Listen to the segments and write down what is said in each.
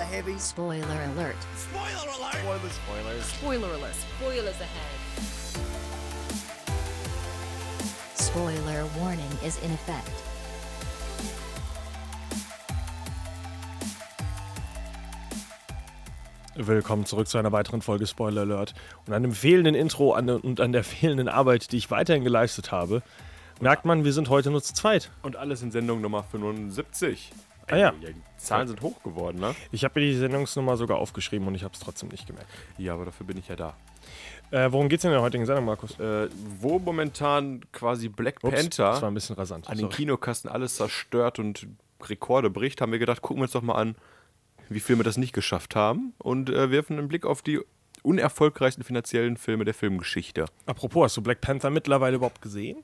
Spoiler heavy. Spoiler alert. Spoiler alert! Spoilers. Spoiler alert. Spoilers ahead. Spoiler warning is in effect. Willkommen zurück zu einer weiteren Folge Spoiler Alert. Und an dem fehlenden Intro und an der fehlenden Arbeit, die ich weiterhin geleistet habe, merkt man, wir sind heute nur zu zweit. Und alles in Sendung Nummer 75. Ah ja. Die Zahlen sind hoch geworden, ne? Ich habe mir die Sendungsnummer sogar aufgeschrieben und ich habe es trotzdem nicht gemerkt. Ja, aber dafür bin ich ja da. Äh, worum geht's in der heutigen Sendung, Markus? Äh, wo momentan quasi Black Ups, Panther Das war ein bisschen rasant. an den Sorry. Kinokasten alles zerstört und Rekorde bricht, haben wir gedacht, gucken wir uns doch mal an, wie Filme das nicht geschafft haben und äh, werfen einen Blick auf die unerfolgreichsten finanziellen Filme der Filmgeschichte. Apropos, hast du Black Panther mittlerweile überhaupt gesehen?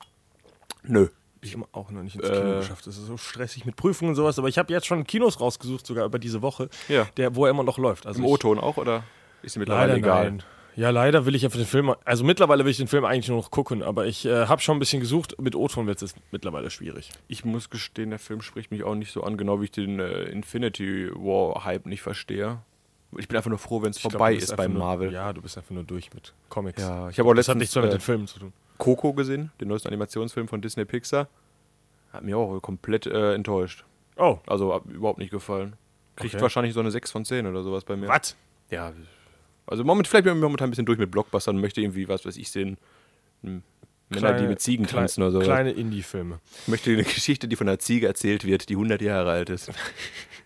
Nö. Ich habe auch noch nicht ins Kino Äh. geschafft. Das ist so stressig mit Prüfungen und sowas. Aber ich habe jetzt schon Kinos rausgesucht, sogar über diese Woche, Ja. der, wo er immer noch läuft. Also Im O-Ton auch oder ist sie mittlerweile egal? nein. Ja, leider will ich ja für den Film, also mittlerweile will ich den Film eigentlich nur noch gucken, aber ich äh, habe schon ein bisschen gesucht. Mit O-Ton wird es mittlerweile schwierig. Ich muss gestehen, der Film spricht mich auch nicht so an, genau wie ich den äh, Infinity War Hype nicht verstehe. Ich bin einfach nur froh, wenn es glaub, vorbei bist ist einfach bei nur, Marvel. Ja, du bist einfach nur durch mit Comics. Ja, ich habe auch das hat letztens nichts mehr mit äh, den Filmen zu tun. Coco gesehen, den neuesten Animationsfilm von Disney Pixar. Hat mir auch komplett äh, enttäuscht. Oh, Also überhaupt nicht gefallen. Kriegt Okay. wahrscheinlich so eine 6 von 10 oder sowas bei mir. was? Ja. Also moment, vielleicht bin ich momentan ein bisschen durch mit Blockbustern und möchte irgendwie, was weiß ich, sehen. hm, Männer, die mit Ziegen klein- tanzen oder so. Kleine Indie-Filme. Ich möchte eine Geschichte, die von einer Ziege erzählt wird, die 100 Jahre alt ist.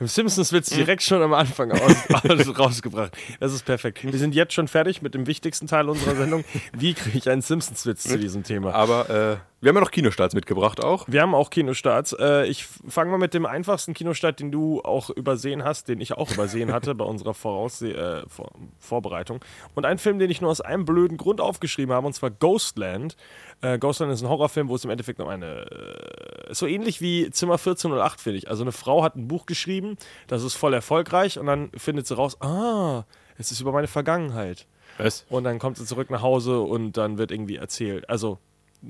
Im Simpsons wird es direkt schon am Anfang aus, aus, rausgebracht. Das ist perfekt. Wir sind jetzt schon fertig mit dem wichtigsten Teil unserer Sendung. Wie kriege ich einen Simpsons-Witz zu diesem Thema? Aber äh, wir haben ja noch Kinostarts mitgebracht auch. Wir haben auch Kinostarts. Äh, ich fange mal mit dem einfachsten Kinostart, den du auch übersehen hast, den ich auch übersehen hatte bei unserer Vorausse äh, Vor Vorbereitung. Und ein Film, den ich nur aus einem blöden Grund aufgeschrieben habe, und zwar Ghostland. Äh, Ghostland ist ein Horrorfilm, wo es im Endeffekt um eine. Äh, so ähnlich wie Zimmer 1408, finde ich. Also eine Frau hat ein Buch geschrieben, das ist voll erfolgreich, und dann findet sie raus, ah, es ist über meine Vergangenheit. Was? Und dann kommt sie zurück nach Hause und dann wird irgendwie erzählt. Also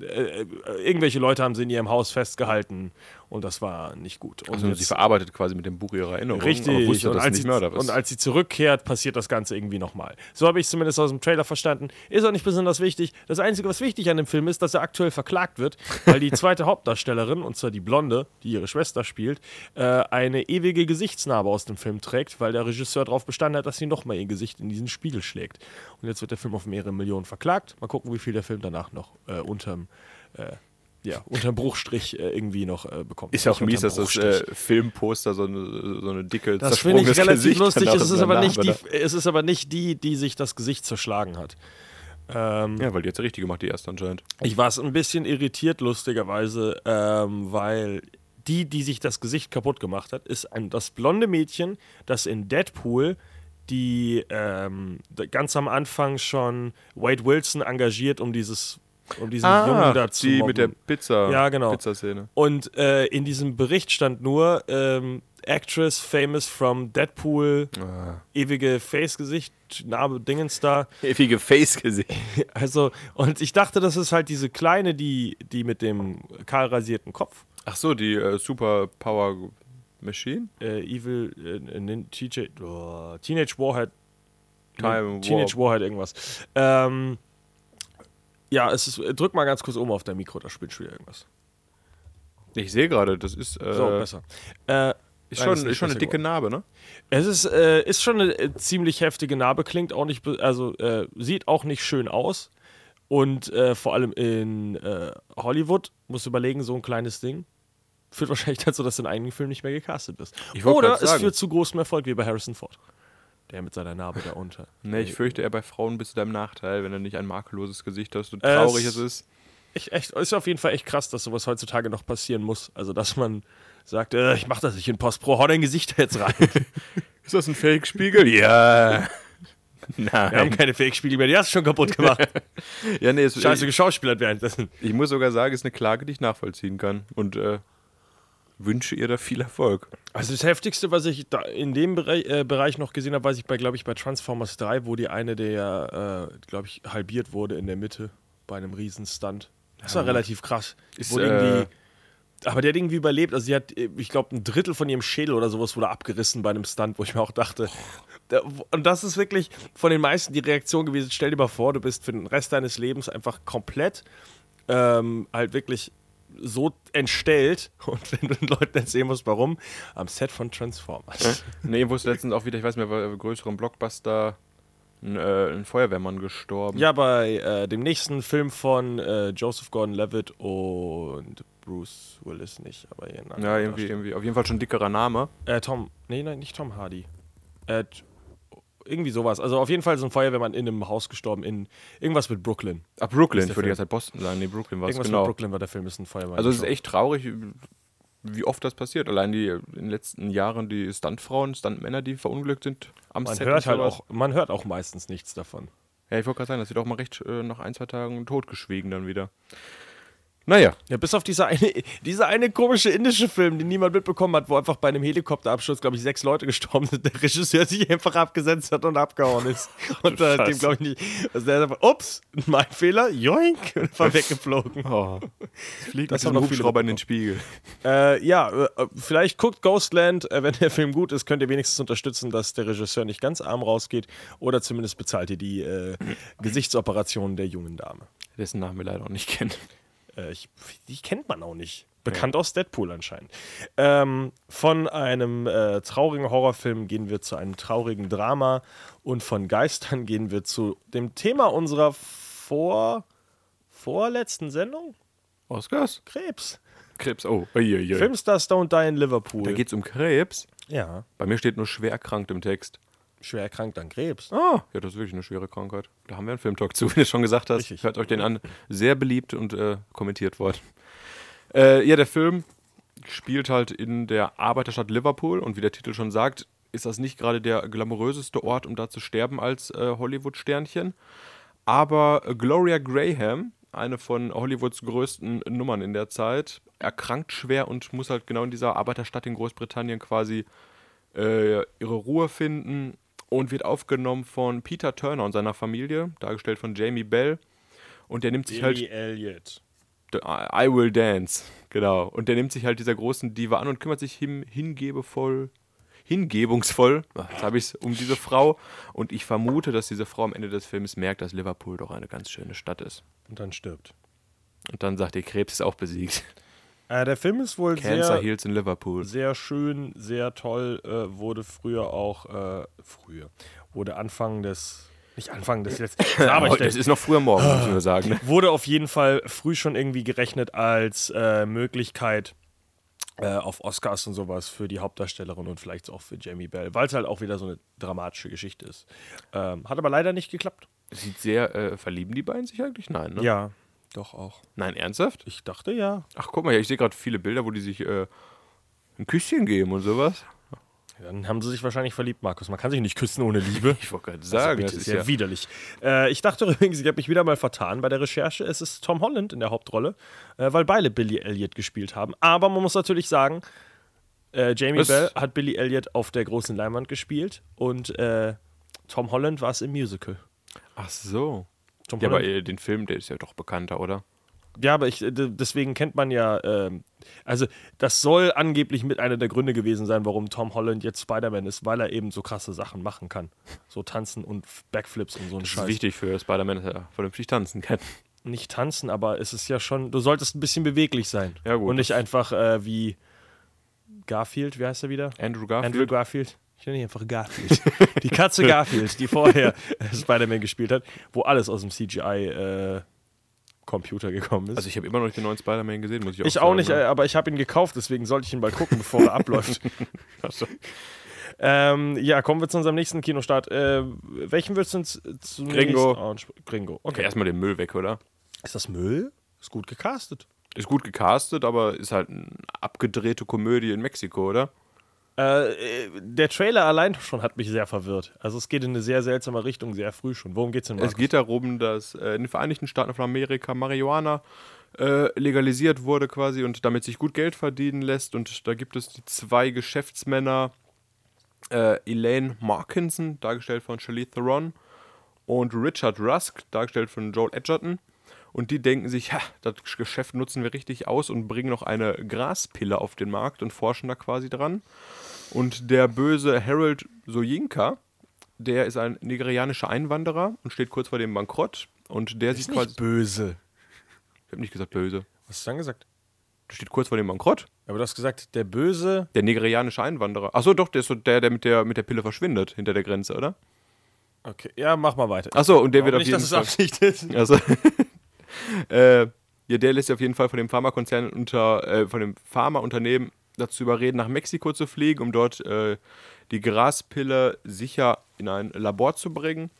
äh, äh, irgendwelche Leute haben sie in ihrem Haus festgehalten und das war nicht gut. Und Also sie verarbeitet quasi mit dem Buch ihre Erinnerungen. Richtig, wusste, und als, sie, und als sie zurückkehrt, passiert das Ganze irgendwie nochmal. So habe ich es zumindest aus dem Trailer verstanden. Ist auch nicht besonders wichtig. Das Einzige, was wichtig an dem Film ist, dass er aktuell verklagt wird, weil die zweite Hauptdarstellerin, und zwar die Blonde, die ihre Schwester spielt, äh, eine ewige Gesichtsnarbe aus dem Film trägt, weil der Regisseur darauf bestanden hat, dass sie nochmal ihr Gesicht in diesen Spiegel schlägt. Und jetzt wird der Film auf mehrere Millionen verklagt. Mal gucken, wie viel der Film danach noch äh, unterm, äh, ja, unterm Bruchstrich äh, irgendwie noch äh, bekommt. ist ja auch mies, dass das Filmposter äh, Filmposter so eine, so eine dicke, das finde ich relativ Gesicht lustig. Es ist, aber nicht die, es ist aber nicht die, die sich das Gesicht zerschlagen hat. Ähm. Ja, weil die hat ja richtig gemacht, die erste anscheinend. Ich war ein bisschen irritiert, lustigerweise, ähm, weil die, die sich das Gesicht kaputt gemacht hat, ist ein, das blonde Mädchen, das in Deadpool die ähm, ganz am Anfang schon Wade Wilson engagiert, um dieses um diesen Jungen da zu Ah, die mit der Pizza, Ja, genau. Pizzaszene. Und äh, in diesem Bericht stand nur ähm, Actress famous from Deadpool, Ah. ewige Face-Gesicht, Narbe, Dingens da. Ewige Face-Gesicht. Also, und ich dachte, das ist halt diese kleine, die, die mit dem kahl rasierten Kopf. Ach so, die äh, Super Power Machine? Äh, Evil, äh, TJ, oh, Teenage Warhead. Time Teenage Warhead irgendwas. Ähm, ja, es ist, drück mal ganz kurz oben auf dein Mikro, da spielt schon wieder irgendwas. Ich sehe gerade, das ist, äh, So, besser. Äh, ist schon, ist schon eine dicke Narbe, ne? Es ist, äh, ist schon eine äh, ziemlich heftige Narbe, klingt auch nicht, also äh, sieht auch nicht schön aus. Und äh, vor allem in äh, Hollywood, musst du überlegen, so ein kleines Ding führt wahrscheinlich dazu, dass du in einigen Filmen nicht mehr gecastet bist. Oder es führt zu großem Erfolg, wie bei Harrison Ford. Der mit seiner Narbe da unter. Ne, ich fürchte eher bei Frauen bist du deinem Nachteil, wenn du nicht ein makelloses Gesicht hast und traurig es- es ist. Ich, echt, ist auf jeden Fall echt krass, dass sowas heutzutage noch passieren muss. Also, dass man sagt, äh, ich mach das nicht in Post Pro, hau dein Gesicht jetzt rein. Ist das ein Fake-Spiegel? ja. Wir haben Nein. keine Fake-Spiegel mehr, die hast du schon kaputt gemacht. Ja, nee, es, Scheiße geschauspielert währenddessen. ich muss sogar sagen, es ist eine Klage, die ich nachvollziehen kann. Und äh, wünsche ihr da viel Erfolg. Also das Heftigste, was ich da in dem Bereich, äh, Bereich noch gesehen habe, weiß ich bei, glaube ich, bei Transformers 3, wo die eine, der, äh, glaube ich, halbiert wurde in der Mitte bei einem riesen Stunt. Das war relativ krass. Ist, Wurde äh, irgendwie Aber der hat irgendwie überlebt. Also, sie hat, äh, ich glaube, ein Drittel von ihrem Schädel oder sowas wurde abgerissen bei einem Stunt, wo ich mir auch dachte. Da, und das ist wirklich von den meisten die Reaktion gewesen. Stell dir mal vor, du bist für den Rest deines Lebens einfach komplett ähm, halt wirklich so entstellt. Und wenn du den Leuten erzählen musst, warum, am Set von Transformers. Nee, wo ist letztens auch wieder, ich weiß nicht mehr, bei größeren Blockbuster ein, äh, ein Feuerwehrmann gestorben. Ja, bei äh, dem nächsten Film von äh, Joseph Gordon-Levitt und Bruce Willis nicht, aber Ja, irgendwie, irgendwie, auf jeden Fall schon ein dickerer Name. Äh, Tom, nee, nein, nicht Tom Hardy. Irgendwie sowas. Also auf jeden Fall so ein Feuerwehrmann in einem Haus gestorben in irgendwas mit Brooklyn. Ah, Brooklyn, Ist ich würde jetzt halt Boston sagen. Nee, Brooklyn war es, Irgendwas genau. mit Brooklyn war der Film, ist ein Feuerwehrmann. Also es ist echt traurig, wie oft das passiert. Allein die in den letzten Jahren die Stuntfrauen, Stuntmänner, die verunglückt sind am man Set. hört halt auch, man hört auch meistens nichts davon. Ja, ich wollte gerade sagen, das wird auch mal recht äh, nach ein, zwei Tagen totgeschwiegen dann wieder. Naja, Ja, bis auf dieser eine, dieser eine komische indische Film, den niemand mitbekommen hat, wo einfach bei einem Helikopterabsturz, glaube ich, sechs Leute gestorben sind, der Regisseur sich einfach abgesetzt hat und abgehauen ist. Und äh, dem, glaube ich, nicht. Also der ist einfach, ups, mein Fehler, joink, und einfach weggeflogen. oh. fliegt Das haben noch Hubschrauber in den Spiegel. Äh, ja, äh, vielleicht guckt Ghostland, äh, wenn der Film gut ist, könnt ihr wenigstens unterstützen, dass der Regisseur nicht ganz arm rausgeht oder zumindest bezahlt ihr die äh, Gesichtsoperationen der jungen Dame. Dessen Namen wir leider auch nicht kennen. Äh, ich, die kennt man auch nicht. Bekannt aus Deadpool anscheinend. Ähm, von einem äh, traurigen Horrorfilm gehen wir zu einem traurigen Drama und von Geistern gehen wir zu dem Thema unserer vor, vorletzten Sendung? Oscars? Krebs. Krebs, oh. Uiuiui. Filmstars Don't Die in Liverpool. Da geht's um Krebs. ja, Bei mir steht nur schwer erkrankt im Text. Schwer erkrankt an Krebs. Ah, ja, das ist wirklich eine schwere Krankheit. Da haben wir einen Filmtalk zu, wie du schon gesagt hast. Richtig. Hört euch den an. Sehr beliebt und äh, kommentiert worden. Äh, ja, der Film spielt halt in der Arbeiterstadt Liverpool und wie der Titel schon sagt, ist das nicht gerade der glamouröseste Ort, um da zu sterben als äh, Hollywood-Sternchen. Aber Gloria Graham, eine von Hollywoods größten Nummern in der Zeit, erkrankt schwer und muss halt genau in dieser Arbeiterstadt in Großbritannien quasi äh, ihre Ruhe finden und wird aufgenommen von Peter Turner und seiner Familie, dargestellt von Jamie Bell. Und der nimmt sich halt Elliott. I Will Dance, genau. Und der nimmt sich halt dieser großen Diva an und kümmert sich him, hingebevoll, hingebungsvoll, jetzt habe ich es, um diese Frau. Und ich vermute, dass diese Frau am Ende des Films merkt, dass Liverpool doch eine ganz schöne Stadt ist. Und dann stirbt. Und dann sagt ihr, Krebs ist auch besiegt. Äh, der Film ist wohl Cancer sehr, Heals in Liverpool. sehr schön, sehr toll. Äh, wurde früher auch, äh, früher, wurde Anfang des, nicht Anfang des letzten, aber es ist noch früher morgen, müssen wir sagen. Ne? wurde auf jeden Fall früh schon irgendwie gerechnet als äh, Möglichkeit äh, auf Oscars und sowas für die Hauptdarstellerin und vielleicht auch für Jamie Bell, weil es halt auch wieder so eine dramatische Geschichte ist. Ähm, hat aber leider nicht geklappt. Sieht sehr, äh, verlieben die beiden sich eigentlich? Nein, ne? Ja, doch auch. Nein, ernsthaft? Ich dachte ja. Ach, guck mal, ich sehe gerade viele Bilder, wo die sich äh, ein Küsschen geben und sowas. Dann haben sie sich wahrscheinlich verliebt, Markus. Man kann sich nicht küssen ohne Liebe. Ich wollte gerade Also, sagen, bitte, das ist ja, ja widerlich. Äh, ich dachte übrigens, ich habe mich wieder mal vertan bei der Recherche. Es ist Tom Holland in der Hauptrolle, äh, weil beide Billy Elliot gespielt haben. Aber man muss natürlich sagen, äh, Jamie Was? Bell hat Billy Elliot auf der großen Leinwand gespielt und äh, Tom Holland war es im Musical. Ach so. Tom Ja, aber Holland, äh, den Film, der ist ja doch bekannter, oder? ja, aber ich, äh, deswegen kennt man ja, ähm, also das soll angeblich mit einer der Gründe gewesen sein, warum Tom Holland jetzt Spider-Man ist, weil er eben so krasse Sachen machen kann. So tanzen und Backflips und so ein Das Scheiß. ist wichtig für Spider-Man, dass er vernünftig tanzen kann. nicht tanzen, aber es ist ja schon, du solltest ein bisschen beweglich sein. Ja, gut, Und nicht das- einfach äh, wie Garfield, wie heißt er wieder? Andrew Garfield. Andrew Garfield. Ich nenne ihn einfach Garfield. die Katze Garfield, die vorher äh, Spider-Man gespielt hat, wo alles aus dem CGI-Computer gekommen ist. also ich habe immer noch nicht den neuen Spider-Man gesehen, muss ich auch ich sagen. auch nicht, äh, ne? aber ich habe ihn gekauft, deswegen sollte ich ihn mal gucken, bevor er abläuft. Ach so. Ähm, ja, kommen wir zu unserem nächsten Kinostart. Äh, welchen würdest du uns zunächst Gringo. ansp- Gringo. Okay, Okay. erstmal den Müll weg, oder? Ist das Müll? Ist gut gecastet. Ist gut gecastet, aber ist halt eine abgedrehte Komödie in Mexiko, oder? Äh, der Trailer allein schon hat mich sehr verwirrt. Also es geht in eine sehr seltsame Richtung, sehr früh schon. Worum geht's denn? Es Markus? geht darum, dass äh, in den Vereinigten Staaten von Amerika Marihuana äh, legalisiert wurde quasi und damit sich gut Geld verdienen lässt. Und da gibt es die zwei Geschäftsmänner, Elaine Markinson, dargestellt von Charlize Theron, und Richard Rusk, dargestellt von Joel Edgerton. Und die denken sich, ha, das Geschäft nutzen wir richtig aus und bringen noch eine Graspille auf den Markt und forschen da quasi dran. Und der böse Harold Soyinka, der ist ein nigerianischer Einwanderer und steht kurz vor dem Bankrott. Und der Ist sieht quasi. nicht böse. Ich habe nicht gesagt böse. Was hast du dann gesagt? Der steht kurz vor dem Bankrott. Aber du hast gesagt, der Böse. Der nigerianische Einwanderer. Achso, doch, der ist so der, der mit der, mit der Pille verschwindet hinter der Grenze, oder? Okay, ja, mach mal weiter. Achso, und der wird Glaub auf nicht, jeden dass es Fall. Absicht ist. Also, äh, ja, der lässt sich auf jeden Fall von dem Pharmakonzern unter, äh, von dem Pharmaunternehmen dazu überreden, nach Mexiko zu fliegen, um dort äh, die Graspille sicher in ein Labor zu bringen.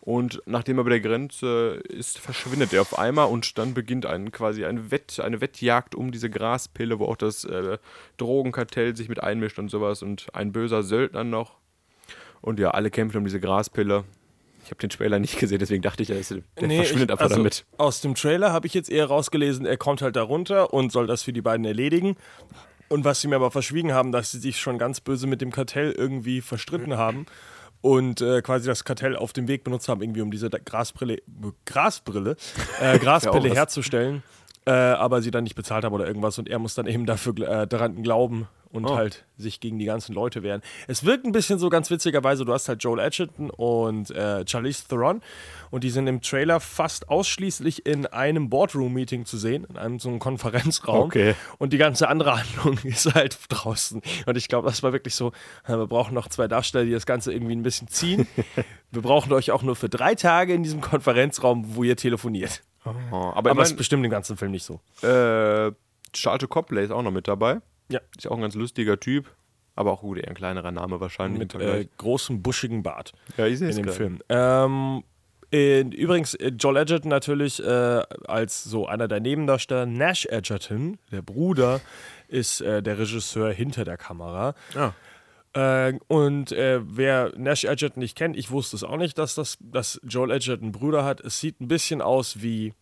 Und nachdem er bei der Grenze ist, verschwindet er auf einmal und dann beginnt ein, quasi ein Wett, eine Wettjagd um diese Graspille, wo auch das äh, Drogenkartell sich mit einmischt und sowas und ein böser Söldner noch. Und ja, alle kämpfen um diese Graspille. Ich habe den Trailer nicht gesehen, deswegen dachte ich, der, ist, der Nee, verschwindet ich, einfach also, damit. Aus dem Trailer habe ich jetzt eher rausgelesen, er kommt halt da runter und soll das für die beiden erledigen. Und was sie mir aber verschwiegen haben, dass sie sich schon ganz böse mit dem Kartell irgendwie verstritten haben und äh, quasi das Kartell auf dem Weg benutzt haben, irgendwie um diese Grasbrille, Grasbrille, äh, Graspille was. herzustellen. Äh, aber sie dann nicht bezahlt haben oder irgendwas und er muss dann eben dafür äh, daran glauben und Oh. halt sich gegen die ganzen Leute wehren. Es wirkt ein bisschen so ganz witzigerweise, du hast halt Joel Edgerton und äh, Charlize Theron und die sind im Trailer fast ausschließlich in einem Boardroom-Meeting zu sehen, in einem so einem Konferenzraum. Okay. Und die ganze andere Handlung ist halt draußen. Und ich glaube, das war wirklich so, äh, wir brauchen noch zwei Darsteller, die das Ganze irgendwie ein bisschen ziehen. wir brauchen euch auch nur für drei Tage in diesem Konferenzraum, wo ihr telefoniert. Oh, aber Aber ich das ist mein, bestimmt im ganzen Film nicht so. äh, Charlton Copley ist auch noch mit dabei. Ja. Ist auch ein ganz lustiger Typ. Aber auch gut, eher ein kleinerer Name wahrscheinlich. Mit äh, großem, buschigen Bart. ja, ich sehe in es dem gerade. Film. Ähm, in, übrigens, äh, Joel Edgerton natürlich äh, als so einer der Nebendarsteller. Nash Edgerton, der Bruder, ist äh, der Regisseur hinter der Kamera. Ja. Äh, und äh, wer Nash Edgerton nicht kennt, ich wusste es auch nicht, dass, das, dass Joel Edgerton Brüder hat. Es sieht ein bisschen aus wie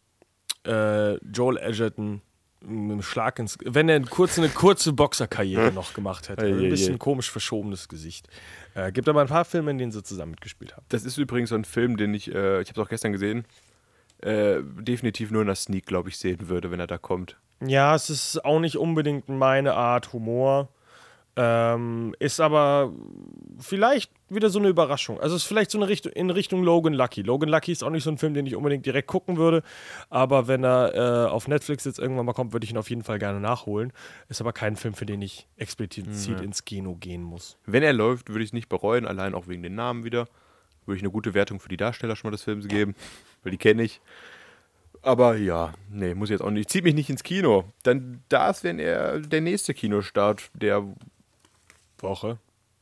äh, Joel Edgerton mit einem Schlag ins. Wenn er kurz eine kurze Boxerkarriere noch gemacht hätte. Ei, ein ei, bisschen komisch verschobenes Gesicht. Äh, gibt aber ein paar Filme, in denen sie zusammen mitgespielt haben. Das ist übrigens so ein Film, den ich, äh, ich habe es auch gestern gesehen, äh, definitiv nur in der Sneak, glaube ich, sehen würde, wenn er da kommt. Ja, es ist auch nicht unbedingt meine Art Humor. Ähm, ist aber vielleicht wieder so eine Überraschung. Also es ist vielleicht so eine Richtung in Richtung Logan Lucky. Logan Lucky ist auch nicht so ein Film, den ich unbedingt direkt gucken würde. Aber wenn er äh, auf Netflix jetzt irgendwann mal kommt, würde ich ihn auf jeden Fall gerne nachholen. Ist aber kein Film, für den ich explizit ins Kino gehen muss. Wenn er läuft, würde ich es nicht bereuen, allein auch wegen den Namen wieder. Würde ich eine gute Wertung für die Darsteller schon mal des Films geben, weil die kenne ich. Aber ja, nee, muss ich jetzt auch nicht. Zieht mich nicht ins Kino. Dann das wäre der nächste Kinostart, der, Woche.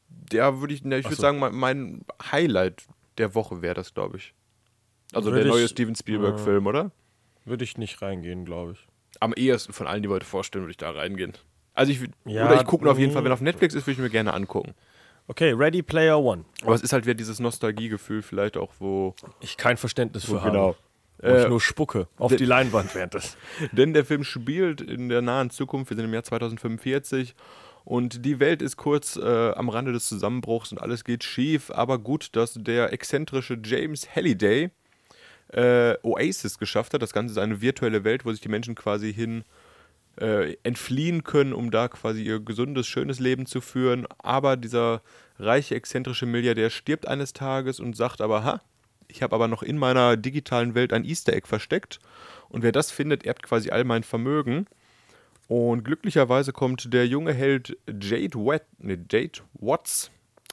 der würde ich, ne, ich würde so. sagen, mein, mein Highlight der Woche wäre das, glaube ich. Also Würde der neue ich- Steven Spielberg-Film, oder? Würde ich nicht reingehen, glaube ich. Am ehesten von allen, die wir heute vorstellen, würde ich da reingehen. Also ich, Ja, oder ich gucke auf jeden. Fall, wenn er auf Netflix ist, würde ich mir gerne angucken. Okay, Ready Player One. Aber es ist halt wieder dieses Nostalgiegefühl vielleicht auch, wo Ich kein Verständnis für Genau. habe. Wo ich Äh, nur spucke auf die Leinwand während des. Denn der Film spielt in der nahen Zukunft, wir sind im Jahr 2045 und die Welt ist kurz äh, am Rande des Zusammenbruchs und alles geht schief, aber gut, dass der exzentrische James Halliday äh, Oasis geschafft hat. Das Ganze ist eine virtuelle Welt, wo sich die Menschen quasi hin äh, entfliehen können, um da quasi ihr gesundes, schönes Leben zu führen. Aber dieser reiche, exzentrische Milliardär stirbt eines Tages und sagt aber, ha, ich habe aber noch in meiner digitalen Welt ein Easter Egg versteckt. Und wer das findet, erbt quasi all mein Vermögen. Und glücklicherweise kommt der junge Held Jade, Wat nee, Jade Watts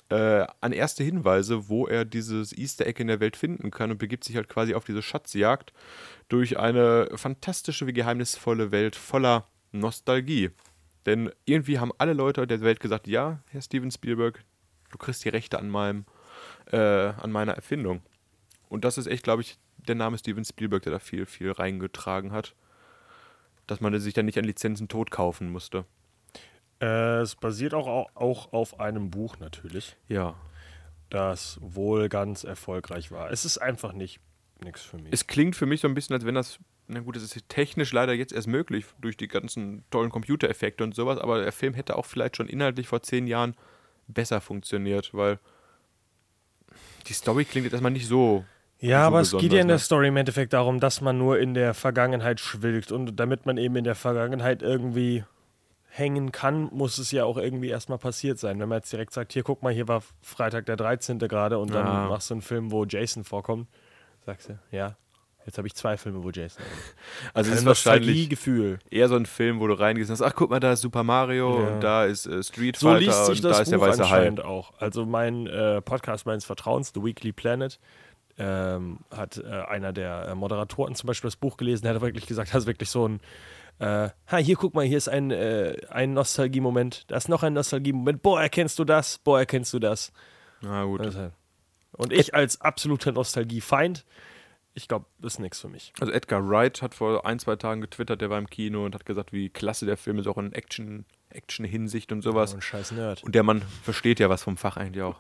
äh, an erste Hinweise, wo er dieses Easter Egg in der Welt finden kann und begibt sich halt quasi auf diese Schatzjagd durch eine fantastische wie geheimnisvolle Welt voller Nostalgie. Denn irgendwie haben alle Leute der Welt gesagt, ja, Herr Steven Spielberg, du kriegst die Rechte an meinem, äh, an meiner Erfindung. Und das ist echt, glaube ich, der Name Steven Spielberg, der da viel, viel reingetragen hat. Dass man sich dann nicht an Lizenzen tot kaufen musste. Äh, es basiert auch, auch auf einem Buch natürlich, Ja. das wohl ganz erfolgreich war. Es ist einfach nicht nichts für mich. Es klingt für mich so ein bisschen, als wenn das, na gut, das ist technisch leider jetzt erst möglich durch die ganzen tollen Computereffekte und sowas, aber der Film hätte auch vielleicht schon inhaltlich vor zehn Jahren besser funktioniert, weil die Story klingt jetzt erstmal nicht so Ja, so aber es geht ja in der ne? Story im Endeffekt darum, dass man nur in der Vergangenheit schwilgt und damit man eben in der Vergangenheit irgendwie hängen kann, muss es ja auch irgendwie erstmal passiert sein. Wenn man jetzt direkt sagt, hier guck mal, hier war Freitag der 13. gerade und dann Ja. machst du einen Film, wo Jason vorkommt, sagst du, ja, jetzt habe ich zwei Filme, wo Jason. Also es ist wahrscheinlich Nostalgiegefühl. eher so ein Film, wo du reingehst und sagst, ach guck mal, da ist Super Mario Ja. und da ist äh, Street So Fighter liest sich und das da ist der Buch weiße Hai. anscheinend auch. Also mein äh, Podcast meines Vertrauens, The Weekly Planet, ähm, hat äh, einer der äh, Moderatoren zum Beispiel das Buch gelesen, der hat wirklich gesagt, das ist wirklich so ein äh, ha, hier guck mal, hier ist ein, äh, ein Nostalgie-Moment, da ist noch ein Nostalgie-Moment, boah, erkennst du das, boah, erkennst du das. Na gut. Also, Und ich als absoluter Nostalgie-Feind, ich glaube, das ist nichts für mich. Also Edgar Wright hat vor ein, zwei Tagen getwittert, der war im Kino und hat gesagt, wie klasse der Film ist, auch in Action, Action-Hinsicht und sowas. So ein scheiß Nerd. Und der Mann versteht ja was vom Fach eigentlich auch.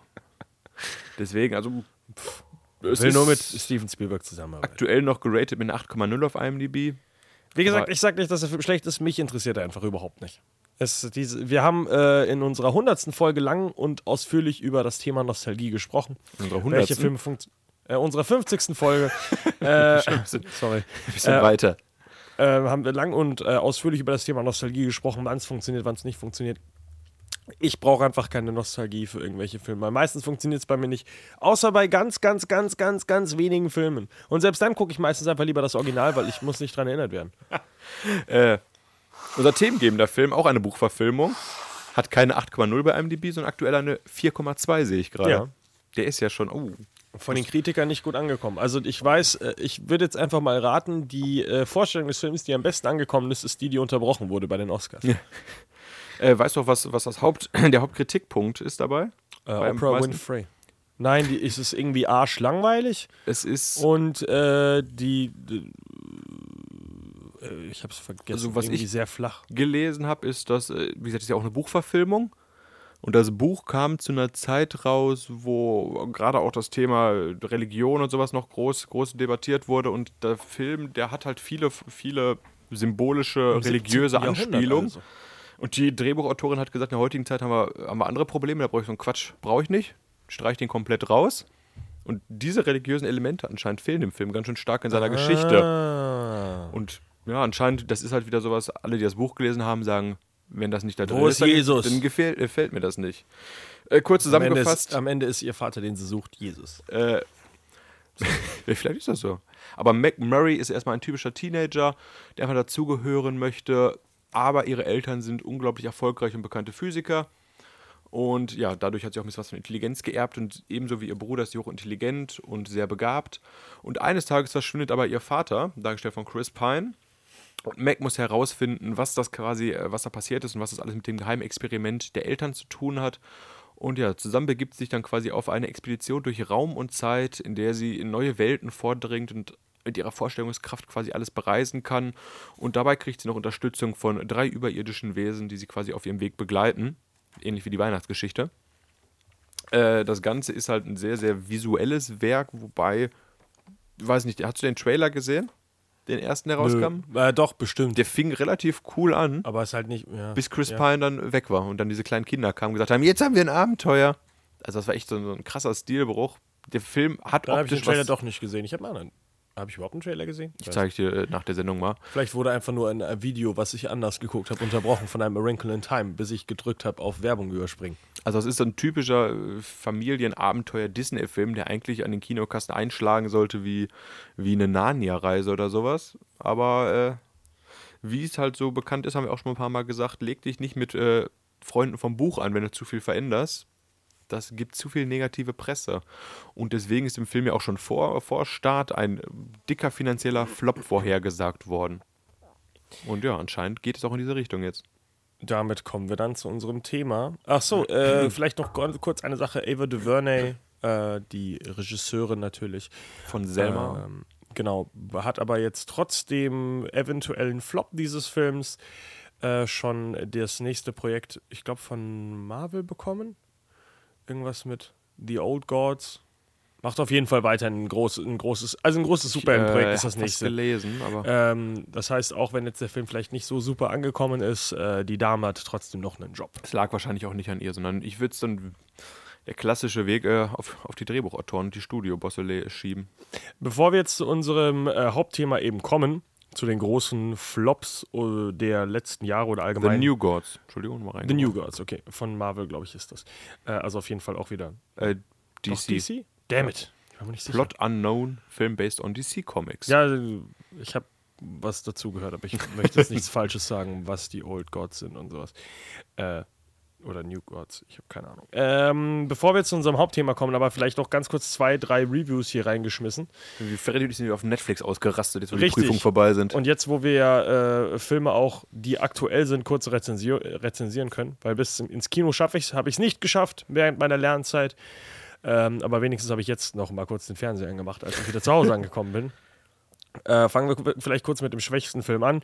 Deswegen, also pff, es Will nur mit Steven Spielberg zusammenarbeiten. aktuell noch geratet mit einer 8,0 auf IMDb. Wie gesagt, ich sage nicht, dass der Film schlecht ist. Mich interessiert er einfach überhaupt nicht. Es, diese, wir haben äh, in unserer hundertsten Folge lang und ausführlich über das Thema Nostalgie gesprochen. In unserer Welche 100. Filme funktionieren? Äh, unserer 50. Folge. äh, sorry. Ein bisschen Äh, weiter. Äh, haben wir lang und äh, ausführlich über das Thema Nostalgie gesprochen, wann es funktioniert, wann es nicht funktioniert. Ich brauche einfach keine Nostalgie für irgendwelche Filme. Weil meistens funktioniert es bei mir nicht. Außer bei ganz, ganz, ganz, ganz, ganz wenigen Filmen. Und selbst dann gucke ich meistens einfach lieber das Original, weil ich muss nicht dran erinnert werden. Äh, unser themengebender Film, auch eine Buchverfilmung, hat keine 8,0 bei IMDb, sondern aktuell eine 4,2 sehe ich gerade. Ja. Der ist ja schon, oh, Von den Kritikern nicht gut angekommen. Also ich weiß, äh, ich würde jetzt einfach mal raten, die äh, Vorstellung des Films, die am besten angekommen ist, ist die, die unterbrochen wurde bei den Oscars. Äh, weißt du auch, was, was das Haupt, der Hauptkritikpunkt ist dabei? Äh, Oprah meisten- Winfrey. Nein, die ist es irgendwie arschlangweilig Es ist, und äh, die, äh, ich hab's vergessen, Also, was irgendwie ich- sehr flach. gelesen habe, ist, dass, äh, wie gesagt, das ist ja auch eine Buchverfilmung. Und das Buch kam zu einer Zeit raus, wo gerade auch das Thema Religion und sowas noch groß, groß debattiert wurde. Und der Film, der hat halt viele, viele symbolische, religiöse 17. Jahrhundert Anspielungen. also. Und die Drehbuchautorin hat gesagt, in der heutigen Zeit haben wir, haben wir andere Probleme, da brauche ich so einen Quatsch, brauche ich nicht. Streich den komplett raus. Und diese religiösen Elemente anscheinend fehlen dem Film ganz schön stark in seiner Geschichte. Ah. Und ja, anscheinend, das ist halt wieder sowas, alle, die das Buch gelesen haben, sagen, wenn das nicht da drin Wo ist, ist dann, Jesus? dann gefällt, gefällt mir das nicht. Äh, kurz Am Ende, zusammengefasst, ist, am Ende ist ihr Vater, den sie sucht, Jesus. äh, vielleicht ist das so. Aber Mac Murray ist erstmal ein typischer Teenager, der einfach dazugehören möchte, aber ihre Eltern sind unglaublich erfolgreich und bekannte Physiker. Und ja, dadurch hat sie auch ein bisschen was von Intelligenz geerbt und ebenso wie ihr Bruder ist sie hochintelligent und sehr begabt. Und eines Tages verschwindet aber ihr Vater, dargestellt von Chris Pine. Und Mac muss herausfinden, was das quasi, äh, was da passiert ist und was das alles mit dem Geheimexperiment der Eltern zu tun hat. Und ja, zusammen begibt sie sich dann quasi auf eine Expedition durch Raum und Zeit, in der sie in neue Welten vordringt und mit ihrer Vorstellungskraft quasi alles bereisen kann. Und dabei kriegt sie noch Unterstützung von drei überirdischen Wesen, die sie quasi auf ihrem Weg begleiten. Ähnlich wie die Weihnachtsgeschichte. Äh, das Ganze ist halt ein sehr, sehr visuelles Werk, wobei, ich weiß nicht, hast du den Trailer gesehen? Den ersten, der rauskam? Nö. Äh, doch, bestimmt. Der fing relativ cool an, aber ist halt nicht. Ja. bis Chris ja. Pine dann weg war und dann diese kleinen Kinder kamen und gesagt haben, jetzt haben wir ein Abenteuer. Also das war echt so, so ein krasser Stilbruch. Der Film hat Dann habe ich den optisch Trailer was... doch nicht gesehen. Ich habe einen anderen. Habe ich überhaupt einen Trailer gesehen? Ich zeige dir äh, nach der Sendung mal. Vielleicht wurde einfach nur ein Video, was ich anders geguckt habe, unterbrochen von einem A Wrinkle in Time, bis ich gedrückt habe auf Werbung überspringen. Also es ist so ein typischer äh, Familienabenteuer-Disney-Film, der eigentlich an den Kinokasten einschlagen sollte wie, wie eine Narnia-Reise oder sowas. Aber äh, wie es halt so bekannt ist, haben wir auch schon ein paar Mal gesagt, leg dich nicht mit äh, Freunden vom Buch an, wenn du zu viel veränderst. Das gibt zu viel negative Presse. Und deswegen ist im Film ja auch schon vor, vor Start ein dicker finanzieller Flop vorhergesagt worden. Und ja, anscheinend geht es auch in diese Richtung jetzt. Damit kommen wir dann zu unserem Thema. Ach so, äh, vielleicht noch kurz eine Sache. Ava DuVernay, äh, die Regisseurin natürlich. Von Selma. Ähm, genau, hat aber jetzt trotz dem eventuellen Flop dieses Films äh, schon das nächste Projekt, ich glaube, von Marvel bekommen. Irgendwas mit The Old Gods. Macht auf jeden Fall weiter ein, groß, ein großes, also ein großes Superheldenprojekt Äh, ist das nächste. gelesen, aber Ähm, das heißt, auch wenn jetzt der Film vielleicht nicht so super angekommen ist, äh, die Dame hat trotzdem noch einen Job. Es lag wahrscheinlich auch nicht an ihr, sondern ich würde es dann. der klassische Weg äh, auf, auf die Drehbuchautoren und die Studiobosse schieben. Bevor wir jetzt zu unserem äh, Hauptthema eben kommen, zu den großen Flops äh, der letzten Jahre oder The allgemein. New Gods. Entschuldigung, mal rein. The New Gods, okay. Von Marvel, glaube ich, ist das. Äh, also auf jeden Fall auch wieder. Äh, Doch DC. DC? Damn it. Ich bin mir nicht sicher. Plot Unknown, Film based on DC Comics. Ja, ich habe was dazu gehört, aber ich möchte jetzt nichts Falsches sagen, was die Old Gods sind und sowas. Äh, oder New Gods, ich habe keine Ahnung. Ähm, bevor wir zu unserem Hauptthema kommen, aber vielleicht noch ganz kurz zwei, drei Reviews hier reingeschmissen. Wie Freddy und ich sind auf Netflix ausgerastet, jetzt wo die Richtig. Prüfungen vorbei sind. Und jetzt, wo wir ja äh, Filme auch, die aktuell sind, kurz rezensier rezensieren können, weil bis ins Kino schaffe ich es, habe ich es nicht geschafft während meiner Lernzeit. Ähm, aber wenigstens habe ich jetzt noch mal kurz den Fernseher angemacht, als ich wieder zu Hause angekommen bin. Äh, fangen wir vielleicht kurz mit dem schwächsten Film an.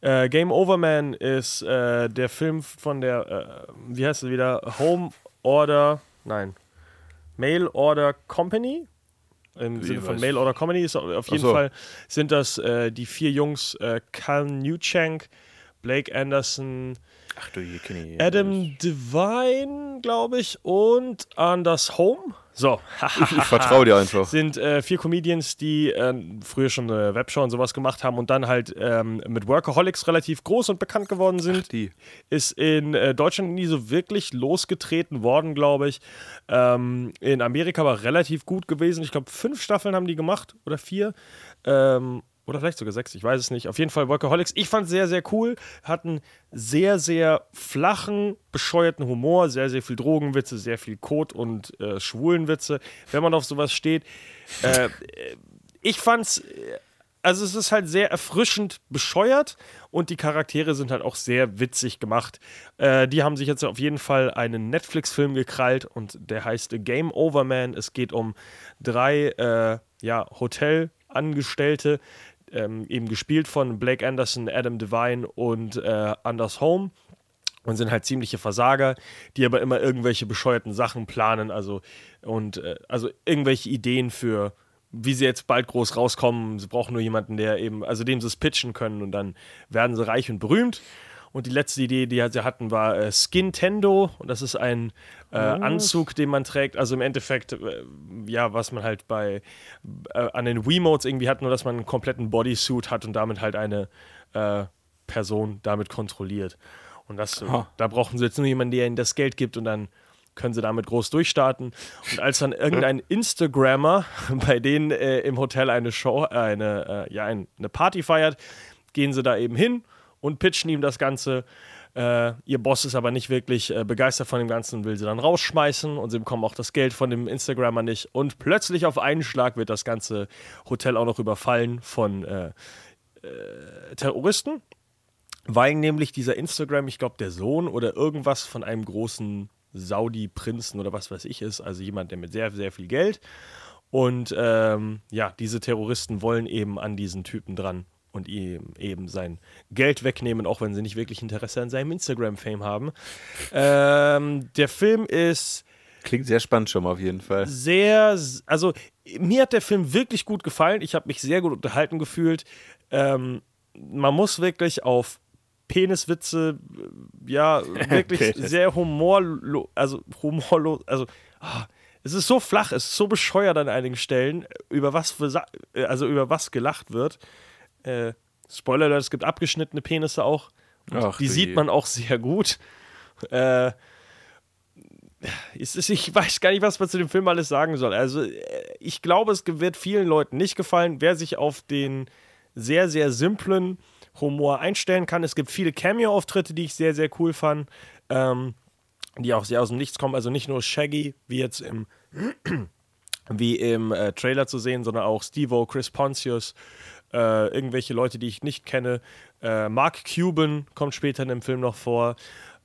Äh, Game Over Man ist äh, der Film von der, äh, wie heißt es wieder? Home Order, nein, Mail Order Company. Im Wie Sinne von? Mail Order Company ist auf jeden so. Fall sind das äh, die vier Jungs äh, Cal Newchank, Blake Anderson, Ach du, hier kenne ich. Adam Devine, glaube ich, und Anders Home. So, Ich, vertraue dir einfach. sind äh, vier Comedians, die äh, früher schon eine Webshow und sowas gemacht haben und dann halt ähm, mit Workaholics relativ groß und bekannt geworden sind. Die. Ist in äh, Deutschland nie so wirklich losgetreten worden, glaube ich. Ähm, in Amerika war relativ gut gewesen. Ich glaube, fünf Staffeln haben die gemacht oder vier. Ähm, oder vielleicht sogar sechs, ich weiß es nicht. Auf jeden Fall Workaholics. Ich fand es sehr, sehr cool. Hatten sehr, sehr flachen, bescheuerten Humor, sehr, sehr viel Drogenwitze, sehr viel Kot- und äh, Schwulenwitze. Wenn man auf sowas steht. Äh, ich fand's. äh, Also es ist halt sehr erfrischend bescheuert und die Charaktere sind halt auch sehr witzig gemacht. Äh, die haben sich jetzt auf jeden Fall einen Netflix-Film gekrallt und der heißt Game Over Man. Es geht um drei äh, ja, Hotelangestellte, ähm, eben gespielt von Blake Anderson, Adam Devine und äh, Anders Home und sind halt ziemliche Versager, die aber immer irgendwelche bescheuerten Sachen planen, also und äh, also irgendwelche Ideen für wie sie jetzt bald groß rauskommen. Sie brauchen nur jemanden, der eben, also dem sie es pitchen können und dann werden sie reich und berühmt. Und die letzte Idee, die sie hatten, war äh, Skintendo. Und das ist ein äh, Anzug, den man trägt. Also im Endeffekt, äh, ja, was man halt bei äh, an den Wiimotes irgendwie hat, nur dass man einen kompletten Bodysuit hat und damit halt eine äh, Person damit kontrolliert. Und das, Ha. da brauchen sie jetzt nur jemanden, der ihnen das Geld gibt und dann können sie damit groß durchstarten. Und als dann irgendein Instagrammer bei denen äh, im Hotel eine Show, äh, eine, äh, ja, ein, eine Party feiert, gehen sie da eben hin und pitchen ihm das Ganze. Äh, ihr Boss ist aber nicht wirklich äh, begeistert von dem Ganzen und will sie dann rausschmeißen und sie bekommen auch das Geld von dem Instagrammer nicht. Und plötzlich auf einen Schlag wird das ganze Hotel auch noch überfallen von äh, äh, Terroristen, weil nämlich dieser Instagram, ich glaube, der Sohn oder irgendwas von einem großen Saudi-Prinzen oder was weiß ich ist, also jemand, der mit sehr, sehr viel Geld. Und ähm, ja, diese Terroristen wollen eben an diesen Typen dran und ihm eben sein Geld wegnehmen, auch wenn sie nicht wirklich Interesse an seinem Instagram-Fame haben. Ähm, der Film ist Klingt sehr spannend schon mal auf jeden Fall. sehr, also mir hat der Film wirklich gut gefallen. Ich habe mich sehr gut unterhalten gefühlt. Ähm, man muss wirklich auf Peniswitze, äh, ja, wirklich Penis. sehr humorlos, also humorlos, also ah, es ist so flach, es ist so bescheuert an einigen Stellen, über was für, also über was gelacht wird. Äh, Spoiler, Alert, es gibt abgeschnittene Penisse auch. Ach die du sieht man auch sehr gut. Äh, es ist, ich weiß gar nicht, was man zu dem Film alles sagen soll. Also, äh, ich glaube, es wird vielen Leuten nicht gefallen, wer sich auf den sehr, sehr simplen Humor einstellen kann. Es gibt viele Cameo-Auftritte, die ich sehr, sehr cool fand, ähm, die auch sehr aus dem Nichts kommen. Also nicht nur Shaggy, wie jetzt im, wie im äh, Trailer zu sehen, sondern auch Steve-O, Chris Pontius, äh, irgendwelche Leute, die ich nicht kenne. Äh, Mark Cuban kommt später in dem Film noch vor.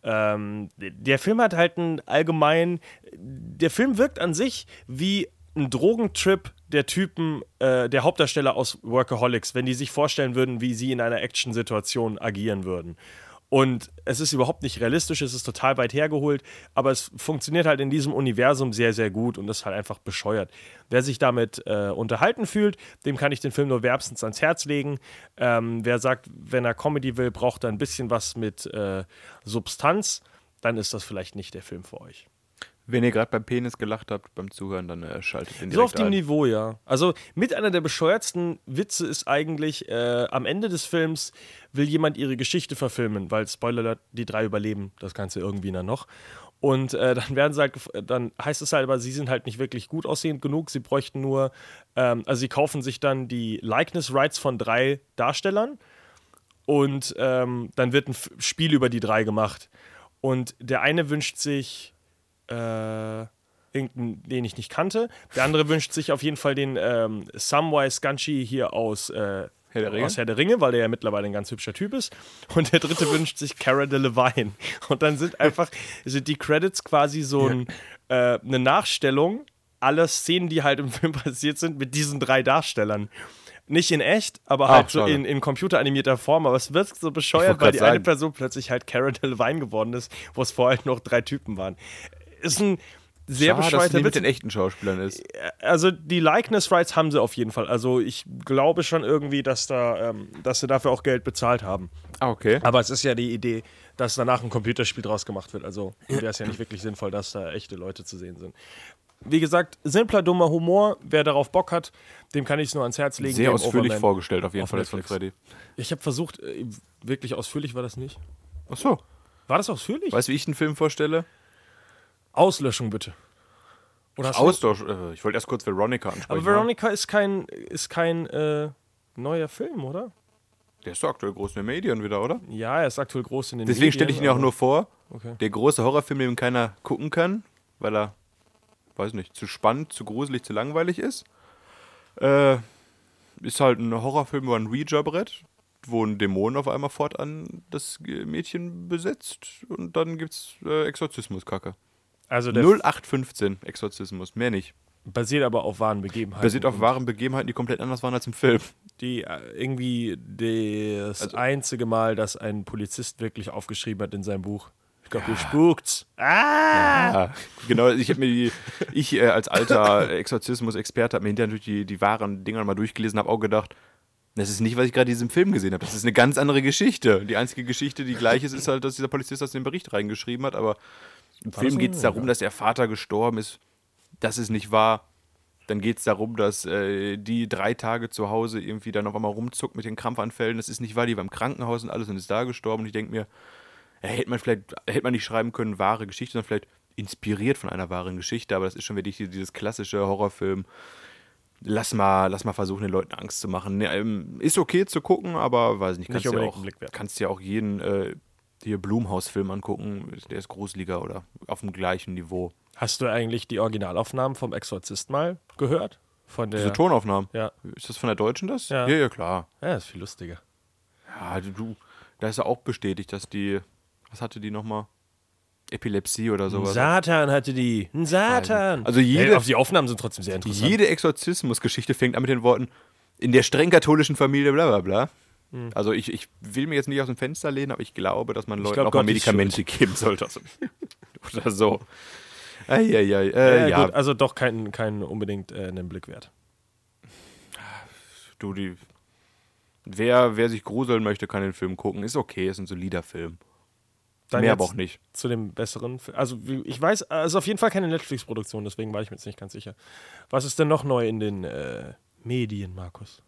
Ähm, der Film hat halt einen allgemein, der Film wirkt an sich wie ein Drogentrip der Typen, äh, der Hauptdarsteller aus Workaholics, wenn die sich vorstellen würden, wie sie in einer Action-Situation agieren würden. Und es ist überhaupt nicht realistisch, es ist total weit hergeholt, aber es funktioniert halt in diesem Universum sehr, sehr gut und ist halt einfach bescheuert. Wer sich damit äh, unterhalten fühlt, dem kann ich den Film nur wärmstens ans Herz legen. Ähm, wer sagt, wenn er Comedy will, braucht er ein bisschen was mit äh, Substanz, dann ist das vielleicht nicht der Film für euch. Wenn ihr gerade beim Penis gelacht habt, beim Zuhören, dann äh, schaltet den So auf dem ein. Niveau, ja. Also mit einer der bescheuertsten Witze ist eigentlich, äh, am Ende des Films will jemand ihre Geschichte verfilmen, weil, Spoiler, die drei überleben das Ganze irgendwie dann noch. Und äh, dann werden sie halt, gef- dann heißt es halt, aber sie sind halt nicht wirklich gut aussehend genug. Sie bräuchten nur, ähm, also sie kaufen sich dann die Likeness Rights von drei Darstellern und ähm, dann wird ein Spiel über die drei gemacht. Und der eine wünscht sich äh, irgendeinen, den ich nicht kannte. Der andere wünscht sich auf jeden Fall den ähm, Samwise Ganshi hier aus, äh, Herr der Ringe? aus Herr der Ringe, weil der ja mittlerweile ein ganz hübscher Typ ist. Und der dritte wünscht sich Cara Delevingne. Und dann sind einfach sind die Credits quasi so ein, äh, eine Nachstellung aller Szenen, die halt im Film passiert sind, mit diesen drei Darstellern. Nicht in echt, aber Ach, halt so in, in computeranimierter Form. Aber es wird so bescheuert, weil die eine sagen. Person plötzlich halt Cara Delevingne geworden ist, wo es vorher noch drei Typen waren. Ist ein sehr Schade, dass bescheuerter mit Witz. den echten Schauspielern ist. Also die Likeness Rights haben sie auf jeden Fall. Also ich glaube schon irgendwie, dass da, ähm, dass sie dafür auch Geld bezahlt haben. Ah, okay. Aber es ist ja die Idee, dass danach ein Computerspiel draus gemacht wird. Also wäre es ja nicht wirklich sinnvoll, dass da echte Leute zu sehen sind. Wie gesagt, simpler, dummer Humor. Wer darauf Bock hat, dem kann ich es nur ans Herz legen. Sehr ausführlich Over Man. vorgestellt, auf jeden auf Fall, jetzt von. Freddy. Ich habe versucht, äh, wirklich ausführlich war das nicht. Ach so. War das ausführlich? Weißt du, wie ich einen Film vorstelle? Auslöschung bitte. Oder Austausch. Äh, ich wollte erst kurz Veronica ansprechen. Aber Veronica ist kein, ist kein äh, neuer Film, oder? Der ist doch aktuell groß in den Medien wieder, oder? Ja, er ist aktuell groß in den Deswegen stelle ich ihn ja auch nur vor. Okay. Der große Horrorfilm, den keiner gucken kann, weil er, weiß nicht, zu spannend, zu gruselig, zu langweilig ist. Äh, ist halt ein Horrorfilm über ein Ouija-Brett, wo ein Dämon auf einmal fortan das Mädchen besetzt und dann gibt's äh, Exorzismus-Kacke. Also der 0815 Exorzismus, mehr nicht. basiert aber auf wahren Begebenheiten. Basiert auf wahren Begebenheiten, die komplett anders waren als im Film. Die äh, irgendwie das Also- einzige Mal, dass ein Polizist wirklich aufgeschrieben hat in seinem Buch. Ich glaube, hier spukt's. Ah! Ja, genau, ich habe mir die, ich äh, als alter Exorzismus-Experte habe mir hinterher durch die, die wahren Dinger mal durchgelesen, habe auch gedacht, das ist nicht, was ich gerade in diesem Film gesehen habe. Das ist eine ganz andere Geschichte. Die einzige Geschichte, die gleich ist, ist halt, dass dieser Polizist das in den Bericht reingeschrieben hat, aber im Film so? geht es darum, Ja. dass der Vater gestorben ist. Das ist nicht wahr. Dann geht es darum, dass äh, die drei Tage zu Hause irgendwie dann auf einmal rumzuckt mit den Krampfanfällen. Das ist nicht wahr, die war im Krankenhaus und alles und ist da gestorben. Und ich denke mir, hätte man vielleicht, hätte man nicht schreiben können, wahre Geschichte, sondern vielleicht inspiriert von einer wahren Geschichte, aber das ist schon wirklich dieses klassische Horrorfilm. Lass mal, lass mal versuchen, den Leuten Angst zu machen. Ähm, ist okay zu gucken, aber weiß nicht, kannst Nicht ja auch, kannst ja auch jeden äh, hier Blumhaus-Film angucken, der ist gruseliger oder auf dem gleichen Niveau. Hast du eigentlich die Originalaufnahmen vom Exorzist mal gehört? Von der. Diese Tonaufnahmen. Ja. Ist das von der Deutschen das? Ja. ja, ja klar. ja, ist viel lustiger. Ja, du- da ist ja auch bestätigt, dass die, was hatte die nochmal? Epilepsie oder Ein sowas. Satan hatte die. Ein Satan. Also jede- auf die Aufnahmen sind trotzdem sehr interessant. Jede Exorzismusgeschichte fängt an mit den Worten in der streng katholischen Familie bla bla bla. Hm. Also ich, ich will mir jetzt nicht aus dem Fenster lehnen, aber ich glaube, dass man Leuten glaub, auch mal Gott ist Medikamente geben sollte. Also, oder so. Eieiei, ja, äh, ja, Gut, also doch kein, kein unbedingt äh, einen Blick wert. du, die, wer, wer sich gruseln möchte, kann den Film gucken. Ist okay, ist ein solider Film. Dann Mehr aber auch nicht. Zu dem besseren. Also, ich weiß, also auf jeden Fall keine Netflix-Produktion, deswegen war ich mir jetzt nicht ganz sicher. Was ist denn noch neu in den äh, Medien, Markus?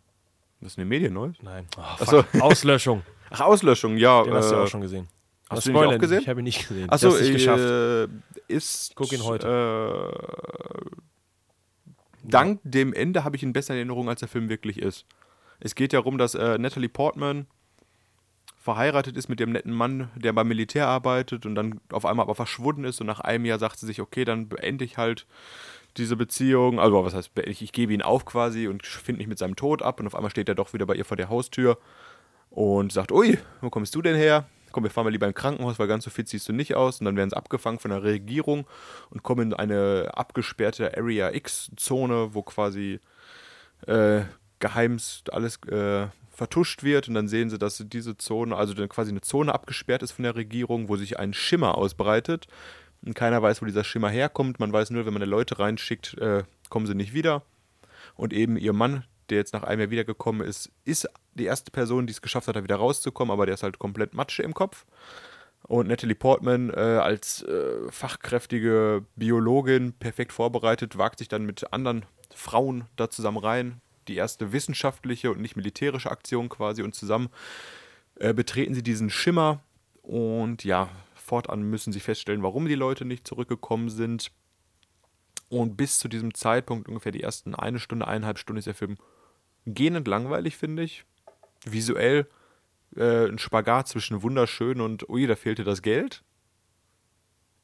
Das ist eine Medien, neu? Nein. Oh, fuck. Auslöschung. Ach, Auslöschung, ja. Den hast du äh, auch schon gesehen. hast Was du nicht auch gesehen? Ich habe ihn nicht gesehen. Achso, ich nicht geschafft. äh, ist. Guck ihn Äh, dank dem Ende habe ich ihn besser in Erinnerung, als der Film wirklich ist. Es geht ja darum, dass äh, Natalie Portman verheiratet ist mit dem netten Mann, der beim Militär arbeitet und dann auf einmal aber verschwunden ist und nach einem Jahr sagt sie sich, okay, dann beende ich halt diese Beziehung, also was heißt, ich, ich gebe ihn auf quasi und finde mich mit seinem Tod ab und auf einmal steht er doch wieder bei ihr vor der Haustür und sagt, ui, wo kommst du denn her? Komm, wir fahren mal lieber im Krankenhaus, weil ganz so fit siehst du nicht aus. Und dann werden sie abgefangen von der Regierung und kommen in eine abgesperrte Area X-Zone, wo quasi äh, geheimst alles äh, vertuscht wird. Und dann sehen sie, dass diese Zone, also quasi eine Zone abgesperrt ist von der Regierung, wo sich ein Schimmer ausbreitet. Und keiner weiß, wo dieser Schimmer herkommt. Man weiß nur, wenn man da Leute reinschickt, äh, kommen sie nicht wieder. Und eben ihr Mann, der jetzt nach einem Jahr wiedergekommen ist, ist die erste Person, die es geschafft hat, da wieder rauszukommen, aber der ist halt komplett Matsche im Kopf. Und Natalie Portman äh, als äh, fachkräftige Biologin, perfekt vorbereitet, wagt sich dann mit anderen Frauen da zusammen rein. Die erste wissenschaftliche und nicht militärische Aktion quasi. Und zusammen äh, betreten sie diesen Schimmer. Und ja, fortan müssen sie feststellen, warum die Leute nicht zurückgekommen sind. Und bis zu diesem Zeitpunkt, ungefähr die ersten eine Stunde, eineinhalb Stunden, ist der Film gähnend langweilig, finde ich. Visuell äh, ein Spagat zwischen wunderschön und ui, da fehlte das Geld.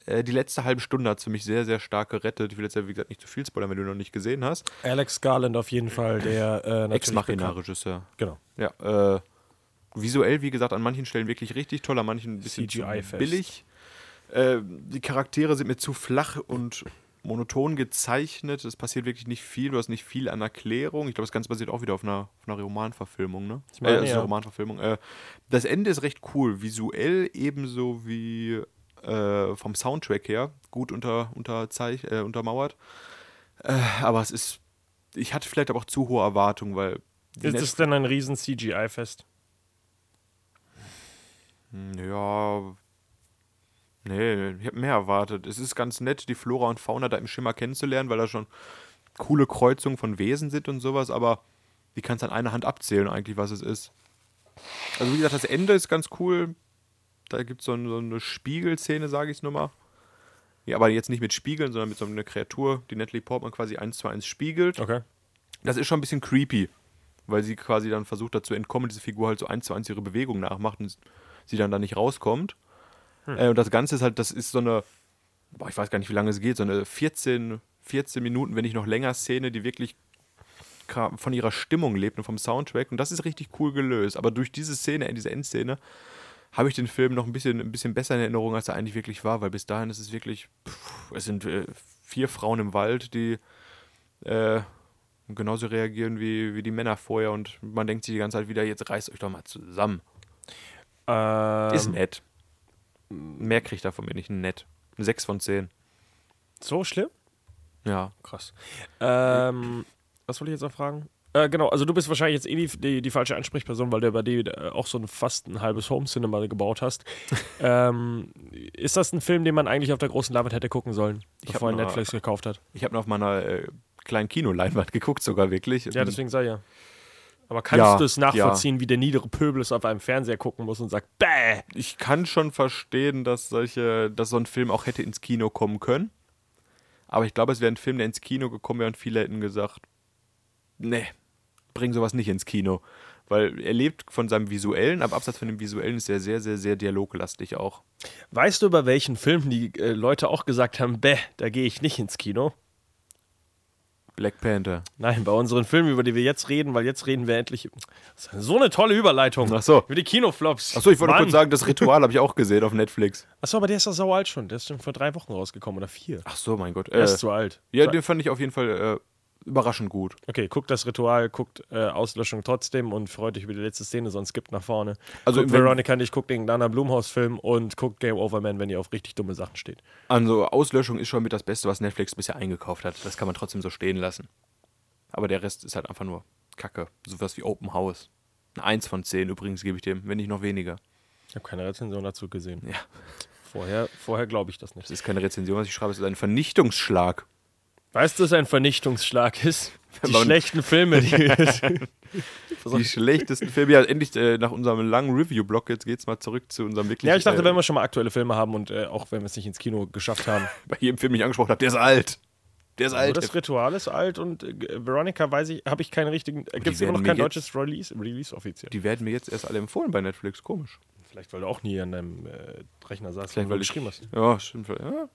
Äh, die letzte halbe Stunde hat es für mich sehr, sehr stark gerettet. Ich will jetzt ja, wie gesagt, nicht zu viel spoilern, wenn du noch nicht gesehen hast. Alex Garland auf jeden Fall, der äh, Ex-Machina-Regisseur. Genau. Ja, äh, visuell, wie gesagt, an manchen Stellen wirklich richtig toll, an manchen ein bisschen billig. Äh, die Charaktere sind mir zu flach und monoton gezeichnet. Es passiert wirklich nicht viel. Du hast nicht viel an Erklärung. Ich glaube, das Ganze basiert auch wieder auf einer, auf einer Romanverfilmung. Ne? Ich meine, äh, ist ja. eine Romanverfilmung. Äh, das Ende ist recht cool. Visuell ebenso wie äh, vom Soundtrack her gut unter, unterzeich, äh, untermauert. Äh, aber es ist. Ich hatte vielleicht aber auch zu hohe Erwartungen, weil. Ist es denn ein riesen CGI-Fest? Ja. Nee, ich habe mehr erwartet. Es ist ganz nett, die Flora und Fauna da im Schimmer kennenzulernen, weil da schon coole Kreuzungen von Wesen sind und sowas, aber die kannst an einer Hand abzählen, eigentlich, was es ist. Also, wie gesagt, das Ende ist ganz cool. Da gibt so es so eine Spiegelszene, sage ich es nur mal. Ja, aber jetzt nicht mit Spiegeln, sondern mit so einer Kreatur, die Natalie Portman quasi eins zu eins spiegelt. Okay. Das ist schon ein bisschen creepy, weil sie quasi dann versucht dazu entkommen, diese Figur halt so eins zu eins ihre Bewegung nachmacht und sie dann da nicht rauskommt. Äh, und das Ganze ist halt, das ist so eine, boah, ich weiß gar nicht, wie lange es geht, so eine 14, 14 Minuten, wenn nicht noch länger Szene, die wirklich von ihrer Stimmung lebt und vom Soundtrack. Und das ist richtig cool gelöst. Aber durch diese Szene, diese Endszene, habe ich den Film noch ein bisschen, ein bisschen besser in Erinnerung, als er eigentlich wirklich war, weil bis dahin ist es wirklich, pff, es sind äh, vier Frauen im Wald, die äh, genauso reagieren wie, wie die Männer vorher und man denkt sich die ganze Zeit wieder, jetzt reißt euch doch mal zusammen. Ähm, Ist nett. Mehr kriegt er von mir nicht, nett. 6 von 10. So schlimm? Ja. Krass. Ähm, was wollte ich jetzt noch fragen? Äh, genau, also du bist wahrscheinlich jetzt eh die, die, die falsche Ansprechperson, weil du bei dir äh, auch so ein fast ein halbes Home-Cinema gebaut hast. ähm, ist das ein Film, den man eigentlich auf der großen Leinwand hätte gucken sollen, Ich bevor er Netflix gekauft hat? Ich habe noch auf meiner äh, kleinen Kinoleinwand geguckt, sogar wirklich. Ja, deswegen sei ja. Aber kannst Ja, du es nachvollziehen, wie der niedere Pöbel es auf einem Fernseher gucken muss und sagt, bäh! Ich kann schon verstehen, dass solche, dass so ein Film auch hätte ins Kino kommen können. Aber ich glaube, es wäre ein Film, der ins Kino gekommen wäre und viele hätten gesagt, nee, bring sowas nicht ins Kino. Weil er lebt von seinem Visuellen, aber abseits von dem Visuellen ist er sehr, sehr, sehr dialoglastig auch. Weißt du, über welchen Film die äh, Leute auch gesagt haben, bäh, da gehe ich nicht ins Kino? Black Panther. Nein, bei unseren Filmen, über die wir jetzt reden, weil jetzt reden wir endlich. Das ist so eine tolle Überleitung. Ach so. Über die Kinoflops. Achso, ich wollte Mann. kurz sagen, das Ritual habe ich auch gesehen auf Netflix. Achso, aber der ist doch sau alt schon. Der ist schon vor drei Wochen rausgekommen oder vier. Ach so, mein Gott. Der Äh, ist zu alt. ja, So- den fand ich auf jeden Fall äh, überraschend gut. Okay, guckt das Ritual, guckt äh, Auslöschung trotzdem und freut euch über die letzte Szene, sonst skippt nach vorne. Also, guckt Veronica nicht, guckt den Dana Blumhaus-Film und guckt Game Over Man, wenn ihr auf richtig dumme Sachen steht. Also Auslöschung ist schon mit das Beste, was Netflix bisher eingekauft hat. Das kann man trotzdem so stehen lassen. Aber der Rest ist halt einfach nur Kacke. Sowas wie Open House. Eine 1 von 10 übrigens gebe ich dem, wenn nicht noch weniger. Ich habe keine Rezension dazu gesehen. Ja. Vorher, vorher glaube ich das nicht. Das ist keine Rezension, was ich schreibe, es ist ein Vernichtungsschlag. Weißt du, was ein Vernichtungsschlag ist? Die schlechten Filme, die. Die schlechtesten Filme. Ja, endlich äh, nach unserem langen Review-Block, jetzt geht's mal zurück zu unserem wirklich. ja, ich dachte, äh, wenn wir schon mal aktuelle Filme haben und äh, auch wenn wir es nicht ins Kino geschafft haben. bei jedem Film, den ich angesprochen habe, der ist alt. Der ist Aber alt. das Ritual ist alt und äh, Veronica weiß ich, habe ich keinen richtigen. Gibt es immer noch kein deutsches Release, Release offiziell? die werden mir jetzt erst alle empfohlen bei Netflix. Komisch. Vielleicht, weil du auch nie an deinem äh, Rechner saßt, Vielleicht, weil du ich geschrieben hast. Ja, stimmt. Ja.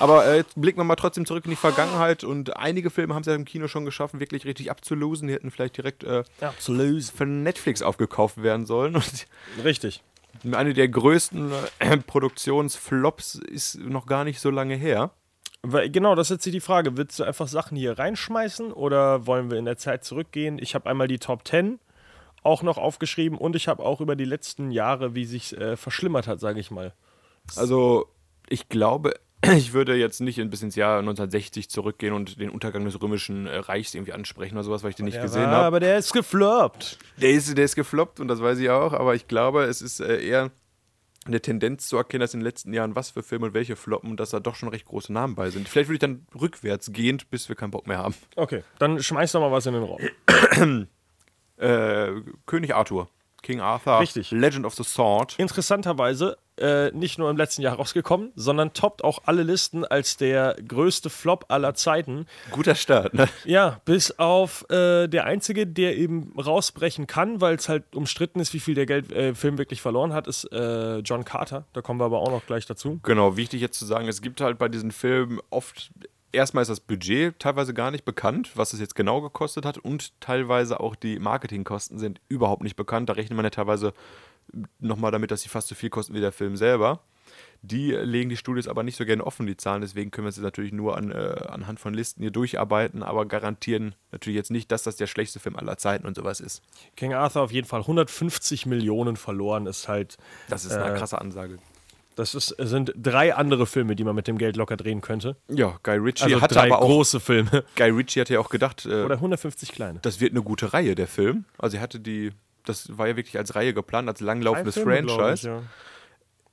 Aber äh, jetzt blicken wir mal trotzdem zurück in die Vergangenheit und einige Filme haben es ja im Kino schon geschaffen, wirklich richtig abzulosen. Die hätten vielleicht direkt äh, Absolut. von Netflix aufgekauft werden sollen. Und Richtig. eine der größten äh, Produktionsflops ist noch gar nicht so lange her. Weil, genau, das ist jetzt die Frage. Willst du einfach Sachen hier reinschmeißen oder wollen wir in der Zeit zurückgehen? Ich habe einmal die Top 10 auch noch aufgeschrieben und ich habe auch über die letzten Jahre, wie sich äh, verschlimmert hat, sage ich mal. Also, ich glaube, ich würde jetzt nicht bis ins Jahr 1960 zurückgehen und den Untergang des Römischen äh, Reichs irgendwie ansprechen oder sowas, weil ich den nicht gesehen habe. Aber der ist gefloppt. Der ist, der ist gefloppt und das weiß ich auch, aber ich glaube, es ist äh, eher eine Tendenz zu erkennen, dass in den letzten Jahren was für Filme und welche floppen und dass da doch schon recht große Namen bei sind. Vielleicht würde ich dann rückwärts gehend, bis wir keinen Bock mehr haben. Okay, dann schmeiß doch mal was in den Raum. Äh, König Arthur. King Arthur. Richtig. Legend of the Sword. Interessanterweise äh, nicht nur im letzten Jahr rausgekommen, sondern toppt auch alle Listen als der größte Flop aller Zeiten. Guter Start, ne? Ja, bis auf äh, der einzige, der eben rausbrechen kann, weil es halt umstritten ist, wie viel der Geld, äh, Film wirklich verloren hat, ist äh, John Carter. Da kommen wir aber auch noch gleich dazu. Genau, wichtig jetzt zu sagen, es gibt halt bei diesen Filmen oft, erstmal ist das Budget teilweise gar nicht bekannt, was es jetzt genau gekostet hat und teilweise auch die Marketingkosten sind überhaupt nicht bekannt. Da rechnet man ja teilweise nochmal damit, dass sie fast so viel kosten wie der Film selber. Die legen die Studios aber nicht so gerne offen, die Zahlen, deswegen können wir es jetzt natürlich nur an, äh, anhand von Listen hier durcharbeiten, aber garantieren natürlich jetzt nicht, dass das der schlechteste Film aller Zeiten und sowas ist. King Arthur auf jeden Fall 150 Millionen verloren, ist halt. Das ist eine Äh, krasse Ansage. Das ist, sind drei andere Filme, die man mit dem Geld locker drehen könnte. Ja, Guy Ritchie Also hatte aber auch, große Filme. Guy Ritchie hatte ja auch gedacht, äh, Oder 150 kleine. das wird eine gute Reihe, der Film. Also er hatte die, das war ja wirklich als Reihe geplant, als langlaufendes Filme, Franchise. ich, ja.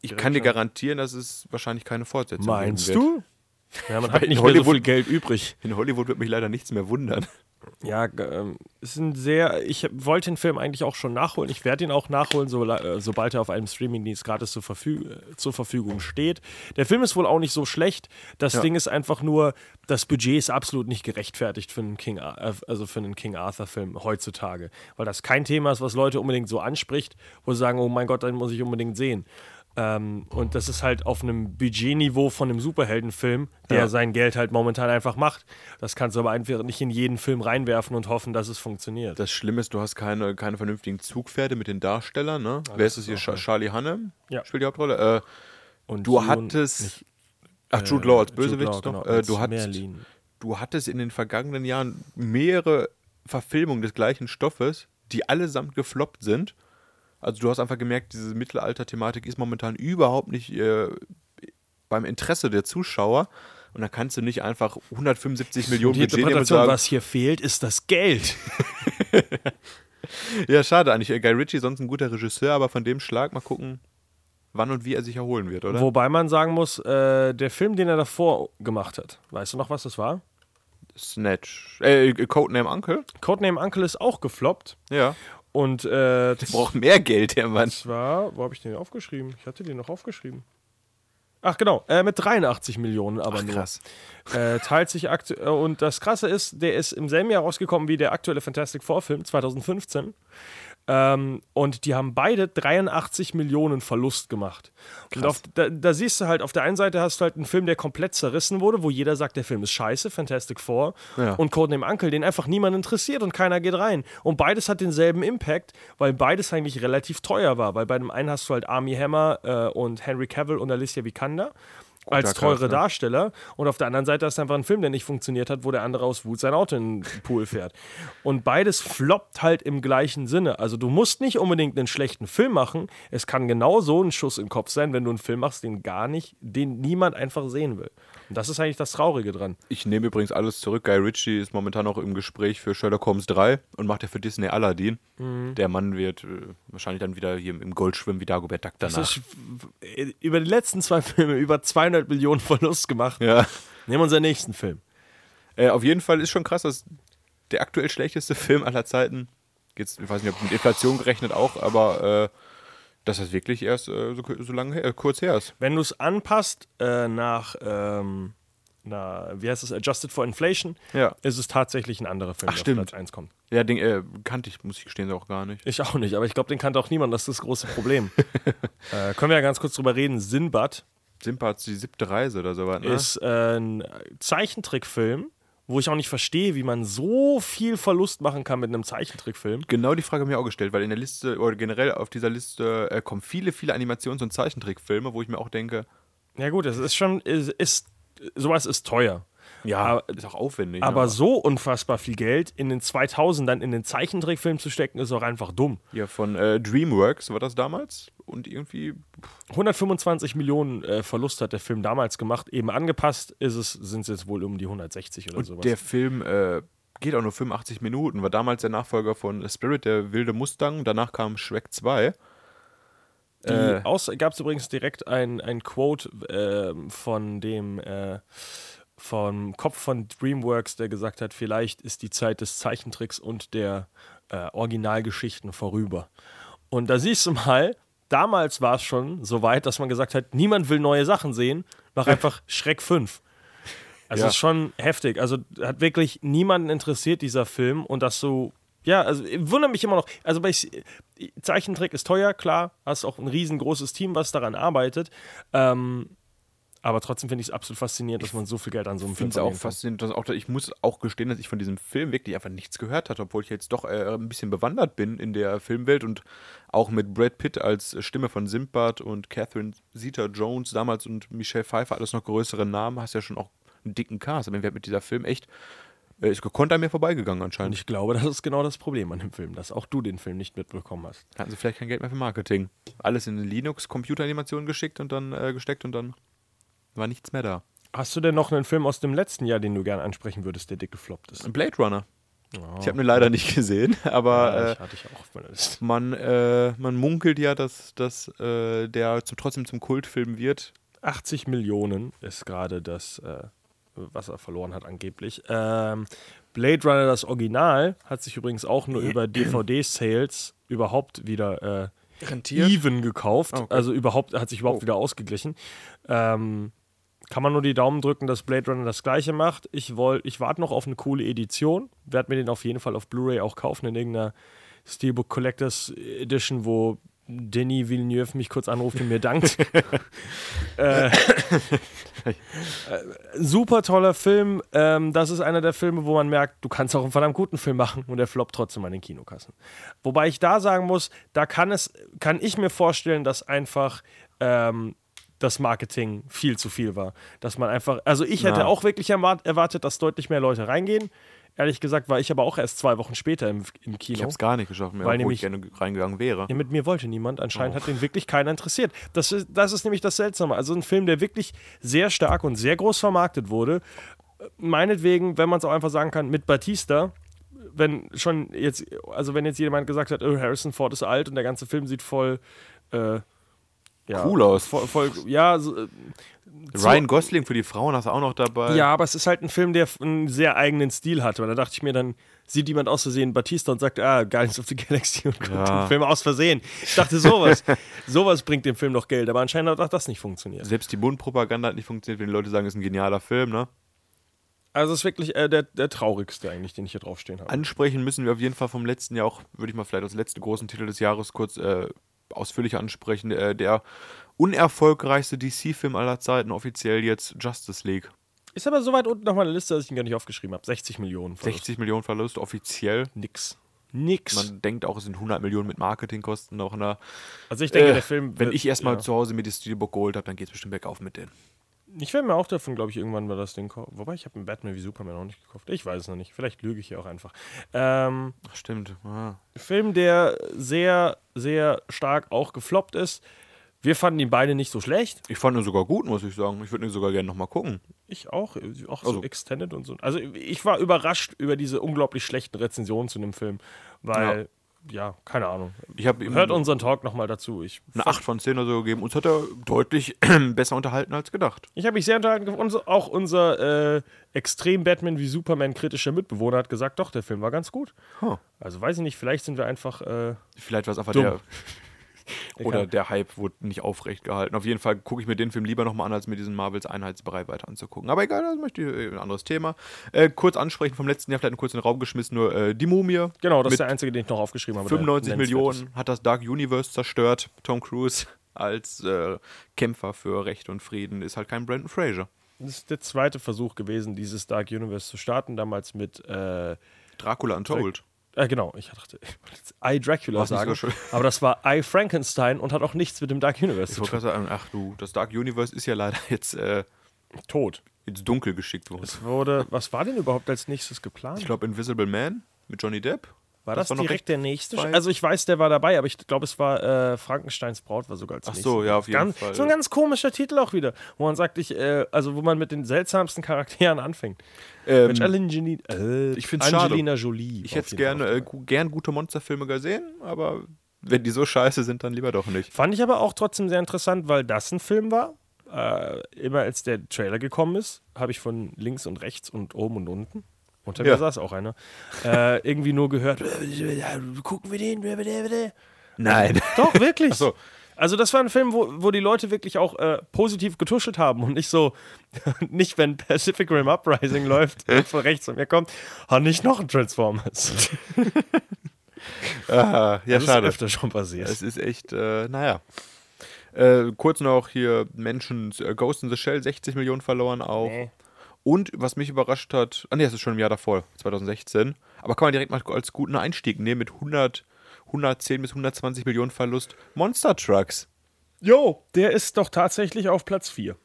Ich kann dir garantieren, dass es wahrscheinlich keine Fortsetzung Meinst geben wird. du? Ja, man hat In nicht mehr so Hollywood- viel Geld übrig. In Hollywood wird mich leider nichts mehr wundern. Ja, ähm, es sind sehr. Ich wollte den Film eigentlich auch schon nachholen. Ich werde ihn auch nachholen, so, äh, sobald er auf einem Streamingdienst gratis zur, Verfü äh, zur Verfügung steht. Der Film ist wohl auch nicht so schlecht. Das Ja. Ding ist einfach nur, das Budget ist absolut nicht gerechtfertigt für einen King, Ar- äh, also für einen King Arthur Film heutzutage, weil das kein Thema ist, was Leute unbedingt so anspricht, wo sie sagen, oh mein Gott, den muss ich unbedingt sehen. Ähm, und das ist halt auf einem Budgetniveau von einem Superheldenfilm, der Ja. sein Geld halt momentan einfach macht. Das kannst du aber einfach nicht in jeden Film reinwerfen und hoffen, dass es funktioniert. Das Schlimme ist, du hast keine, keine vernünftigen Zugpferde mit den Darstellern. Ne? Wer ist es hier? Cha- Charlie Hannem Ja. spielt die Hauptrolle. Äh, und du hattest. nicht, ach, äh, Jude Law als Jude Bösewicht Law, noch. genau, äh, du, hattest, Merlin. du hattest in den vergangenen Jahren mehrere Verfilmungen des gleichen Stoffes, die allesamt gefloppt sind. Also du hast einfach gemerkt, diese Mittelalter-Thematik ist momentan überhaupt nicht äh, beim Interesse der Zuschauer. Und da kannst du nicht einfach 175 Millionen Die Budget nehmen sagen, was hier fehlt, ist das Geld. Ja, schade eigentlich. Äh, Guy Ritchie sonst ein guter Regisseur, aber von dem Schlag mal gucken, wann und wie er sich erholen wird, oder? Wobei man sagen muss, äh, der Film, den er davor gemacht hat, weißt du noch, was das war? Snatch. Äh, Codename Uncle? Codename Uncle ist auch gefloppt. Ja. Und äh, Braucht mehr Geld, der Mann. zwar, wo habe ich den aufgeschrieben? Ich hatte den noch aufgeschrieben. Ach genau, äh, mit 83 Millionen aber Ach, nur. krass. Äh, teilt sich aktu äh, und das Krasse ist, der ist im selben Jahr rausgekommen wie der aktuelle Fantastic Four Film 2015. Ähm, und die haben beide 83 Millionen Verlust gemacht. Und auf, da, da siehst du halt, auf der einen Seite hast du halt einen Film, der komplett zerrissen wurde, wo jeder sagt, der Film ist scheiße, Fantastic Four. Ja. Und Codename Uncle, den einfach niemand interessiert und keiner geht rein. Und beides hat denselben Impact, weil beides eigentlich relativ teuer war. Weil bei dem einen hast du halt Army Hammer äh, und Henry Cavill und Alicia Vikander als teure ne? Darsteller. Und auf der anderen Seite hast du einfach einen Film, der nicht funktioniert hat, wo der andere aus Wut sein Auto in den Pool fährt. Und beides floppt halt im gleichen Sinne. Also du musst nicht unbedingt einen schlechten Film machen. Es kann genau so ein Schuss im Kopf sein, wenn du einen Film machst, den gar nicht, den niemand einfach sehen will. Und das ist eigentlich das Traurige dran. Ich nehme übrigens alles zurück. Guy Ritchie ist momentan auch im Gespräch für Sherlock Holmes 3 und macht ja für Disney Aladdin. Mhm. Der Mann wird äh, wahrscheinlich dann wieder hier im Gold schwimmen wie Dagobert Duck danach. Das ist über die letzten zwei Filme über 200 Millionen Verlust gemacht. ja. Nehmen wir unseren nächsten Film. Äh, auf jeden Fall ist schon krass, dass der aktuell schlechteste Film aller Zeiten, jetzt, ich weiß nicht, ob mit Inflation gerechnet auch, aber äh, dass das wirklich erst äh, so, so lange her, äh, kurz her ist. Wenn du es anpasst äh, nach, ähm, na, wie heißt es, Adjusted for Inflation, Ja. ist es tatsächlich ein anderer Film, Ach, der stimmt. auf Platz 1 kommt. Ja, den äh, kannte ich, muss ich gestehen, auch gar nicht. Ich auch nicht, aber ich glaube, den kannte auch niemand, das ist das große Problem. äh, können wir ja ganz kurz drüber reden. Sinbad hat die siebte Reise oder sowas, ne? ist äh, ein Zeichentrickfilm, wo ich auch nicht verstehe, wie man so viel Verlust machen kann mit einem Zeichentrickfilm. Genau die Frage habe ich mir auch gestellt, weil in der Liste oder generell auf dieser Liste äh, kommen viele, viele Animations- und Zeichentrickfilme, wo ich mir auch denke, Ja gut, es ist schon, ist, ist sowas ist teuer. Aber, ist auch aufwendig. aber ne? so unfassbar viel Geld in den 2000ern in den Zeichentrickfilm zu stecken, ist auch einfach dumm. Ja, von äh, DreamWorks war das damals und irgendwie 125 Millionen äh, Verlust hat der Film damals gemacht. Eben angepasst ist es, sind es jetzt wohl um die 160 oder Und sowas. der Film äh, geht auch nur 85 Minuten, war damals der Nachfolger von Spirit, der wilde Mustang. Danach kam Shrek 2. Die Äh. gab es übrigens direkt ein, ein Quote ähm, von dem äh, vom Kopf von DreamWorks, der gesagt hat, vielleicht ist die Zeit des Zeichentricks und der äh, Originalgeschichten vorüber. Und da siehst du mal, damals war es schon so weit, dass man gesagt hat, niemand will neue Sachen sehen, mach einfach Schreck 5. Also Ja. ist schon heftig. Also hat wirklich niemanden interessiert, dieser Film. Und das so, ja, also ich wundere mich immer noch. Also bei Zeichentrick ist teuer, klar, hast auch ein riesengroßes Team, was daran arbeitet. Ähm, aber trotzdem finde ich es absolut faszinierend, dass man so viel Geld an so einem Ich Film finde es auch faszinierend. Dass auch, ich muss auch gestehen, dass ich von diesem Film wirklich einfach nichts gehört hatte, obwohl ich jetzt doch äh, ein bisschen bewandert bin in der Filmwelt und auch mit Brad Pitt als Stimme von Simbad und Catherine Zeta-Jones damals und Michelle Pfeiffer, alles noch größere Namen, hast ja schon auch einen dicken Cast. Aber mit dieser Film echt, äh, ist gekonnt an mir vorbeigegangen Und anscheinend. ich glaube, das ist genau das Problem an dem Film, dass auch du den Film nicht mitbekommen hast. Hatten sie vielleicht kein Geld mehr für Marketing. Alles in Linux-Computeranimation geschickt und dann äh, gesteckt und dann war nichts mehr da. Hast du denn noch einen Film aus dem letzten Jahr, den du gerne ansprechen würdest, der dick gefloppt ist? Blade Runner. Ich habe ihn leider nicht gesehen, aber Ja, äh, ich hatte ich auch auf meiner Liste. man, äh, man munkelt ja, dass, dass äh, der zum, trotzdem zum Kultfilm wird. 80 Millionen ist gerade das, äh, was er verloren hat angeblich. Ähm, Blade Runner, das Original, hat sich übrigens auch nur über DVD-Sales überhaupt wieder äh, Rentiert? even gekauft. Ah, okay. Also überhaupt, hat sich überhaupt Oh. wieder ausgeglichen. Ähm, kann man nur die Daumen drücken, dass Blade Runner das gleiche macht. Ich, ich warte noch auf eine coole Edition. Werde mir den auf jeden Fall auf Blu-ray auch kaufen in irgendeiner Steelbook Collectors Edition, wo Denis Villeneuve mich kurz anruft und mir dankt. äh, äh, super toller Film. Ähm, das ist einer der Filme, wo man merkt, du kannst auch einen verdammt guten Film machen und der floppt trotzdem an den Kinokassen. Wobei ich da sagen muss, da kann es, kann ich mir vorstellen, dass einfach ähm, das Marketing viel zu viel war. Dass man einfach, also ich hätte Na. auch wirklich erwart- erwartet, dass deutlich mehr Leute reingehen. Ehrlich gesagt war ich aber auch erst zwei Wochen später im, im Kino. Ich habe es gar nicht geschafft, mehr, Weil nämlich- ich gerne reingegangen wäre. Ja, mit mir wollte niemand. Anscheinend Oh. hat den wirklich keiner interessiert. Das ist, das ist nämlich das Seltsame. Also ein Film, der wirklich sehr stark und sehr groß vermarktet wurde. Meinetwegen, wenn man es auch einfach sagen kann, mit Batista, wenn schon jetzt, also wenn jetzt jemand gesagt hat, oh, Harrison Ford ist alt und der ganze Film sieht voll äh, ja, Cool aus. Voll, voll, ja, so, äh, Ryan Gosling für die Frauen hast du auch noch dabei. ja, aber es ist halt ein Film, der einen sehr eigenen Stil hatte. Und da dachte ich mir, dann sieht jemand aus Versehen Batista und sagt, ah, Guardians of the Galaxy und guckt Ja. den Film aus Versehen. Ich dachte, sowas, sowas bringt dem Film noch Geld. Aber anscheinend hat auch das nicht funktioniert. Selbst die Mundpropaganda hat nicht funktioniert, wenn die Leute sagen, es ist ein genialer Film, ne? Also es ist wirklich äh, der, der traurigste eigentlich, den ich hier draufstehen habe. Ansprechen müssen wir auf jeden Fall vom letzten Jahr auch, würde ich mal vielleicht als letzten großen Titel des Jahres kurz äh, ausführlich ansprechen. Äh, der unerfolgreichste DC-Film aller Zeiten, offiziell jetzt Justice League. Ist aber so weit unten auf meiner Liste, dass ich ihn gar nicht aufgeschrieben habe. 60 Millionen. Verlust. 60 Millionen Verlust, offiziell. Nix. Nix. Man denkt auch, es sind 100 Millionen mit Marketingkosten noch. Ne? also ich denke, Äh, der Film. Wenn wird- ich erstmal ja. zu Hause mir die Steelbook geholt habe, dann geht es bestimmt bergauf mit denen. Ich werde mir auch davon, glaube ich, irgendwann mal das Ding kaufen. Wobei, ich habe einen Batman wie Superman auch nicht gekauft. Ich weiß es noch nicht. Vielleicht lüge ich hier auch einfach. Ähm, Ach, stimmt. Ah. Film, der sehr, sehr stark auch gefloppt ist. Wir fanden ihn beide nicht so schlecht. Ich fand ihn sogar gut, muss ich sagen. Ich würde ihn sogar gerne nochmal gucken. Ich auch. Auch Also- so Extended und so. Also ich war überrascht über diese unglaublich schlechten Rezensionen zu dem Film. Weil, ja, keine Ahnung. Ich Hört unseren Talk nochmal dazu. Ich, eine 8 von 10 oder so gegeben. Uns hat er deutlich besser unterhalten als gedacht. ich habe mich sehr unterhalten gefunden. Und auch unser äh, extrem Batman wie Superman kritischer Mitbewohner hat gesagt, doch, der Film war ganz gut. Huh. Also weiß ich nicht, vielleicht sind wir einfach. Äh, Vielleicht war es einfach Dumm. der. Oder der Hype wurde nicht aufrecht gehalten. Auf jeden Fall gucke ich mir den Film lieber nochmal an, als mir diesen Marvels Einheitsbrei weiter anzugucken. Aber egal, das möchte ich äh, ein anderes Thema. Äh, kurz ansprechen vom letzten Jahr, vielleicht kurz in den Raum geschmissen, nur äh, die Mumie. genau, das ist der einzige, den ich noch aufgeschrieben habe. der 95 nennenswert Millionen hat das Dark Universe zerstört. Tom Cruise als äh, Kämpfer für Recht und Frieden ist halt kein Brandon Fraser. Das ist der zweite Versuch gewesen, dieses Dark Universe zu starten. Damals mit. Äh, Dracula Untold. Äh, genau, ich dachte, ich wollte jetzt I Dracula War's sagen. so aber das war I Frankenstein und hat auch nichts mit dem Dark Universe Ich zu tun. gerade sagen, ach du, das Dark Universe ist ja leider jetzt äh, Tot. ins Dunkel geschickt worden. Es wurde. Was war denn überhaupt als nächstes geplant? Ich glaube, Invisible Man mit Johnny Depp. War das, war noch direkt der nächste? weit. Also ich weiß, der war dabei, aber ich glaube, es war äh, Frankensteins Braut war sogar als Ach nächstes. so, ja, auf jeden ganz, Fall. So ein ganz komischer Titel auch wieder, wo man sagt, ich, äh, also wo man mit den seltsamsten Charakteren anfängt. Ähm, Mensch, Angelina, äh, ich find's schade. Angelina Jolie. Ich war hätte gerne äh, gern gute Monsterfilme gesehen, aber wenn die so scheiße sind, dann lieber doch nicht. Fand ich aber auch trotzdem sehr interessant, weil das ein Film war. Äh, immer als der Trailer gekommen ist, habe ich von links und rechts und oben und unten, unter mir Ja. saß auch einer, äh, irgendwie nur gehört, gucken wir den, Nein. Doch, wirklich. So. Also das war ein Film, wo, wo die Leute wirklich auch äh, positiv getuschelt haben und nicht so, nicht wenn Pacific Rim Uprising läuft und von rechts von mir kommt, ah, nicht noch ein Transformers. Ah, ja, das schade. ist öfter schon passiert. Es ist echt, äh, naja. Äh, kurz noch hier Menschen, äh, Ghost in the Shell, 60 Millionen verloren auch. Nee. Und was mich überrascht hat, ah nee, das ist schon im Jahr davor, 2016. Aber kann man direkt mal als guten Einstieg nehmen mit 100, 110 bis 120 Millionen Verlust. Monster Trucks. Jo, der ist doch tatsächlich auf Platz 4.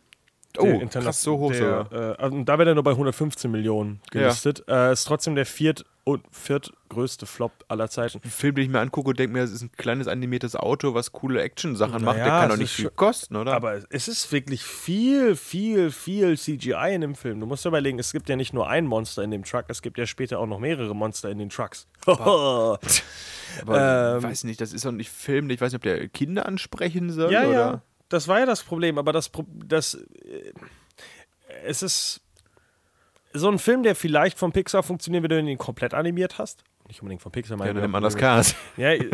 Oh, krass, so hoch der, sogar. äh, also da wäre er nur bei 115 Millionen gelistet. Äh, ist trotzdem der viert und viertgrößte Flop aller Zeiten. Ein Film, den ich mir angucke und denke mir, das ist ein kleines animiertes Auto, was coole Action-Sachen macht. Der Naja, kann doch es nicht viel kosten, oder? Aber es ist wirklich viel, viel, viel CGI in dem Film. Du musst dir überlegen, es gibt ja nicht nur ein Monster in dem Truck, es gibt ja später auch noch mehrere Monster in den Trucks. Aber ähm, ich weiß nicht, das ist doch nicht Film. Ich weiß nicht, ob der Kinder ansprechen soll ja, oder. ja, das war ja das Problem, aber das, das äh, es ist so ein Film, der vielleicht von Pixar funktioniert, wenn du ihn komplett animiert hast. Nicht unbedingt von Pixar, Ja, meine dann nimmt man das Cars. Ja, äh,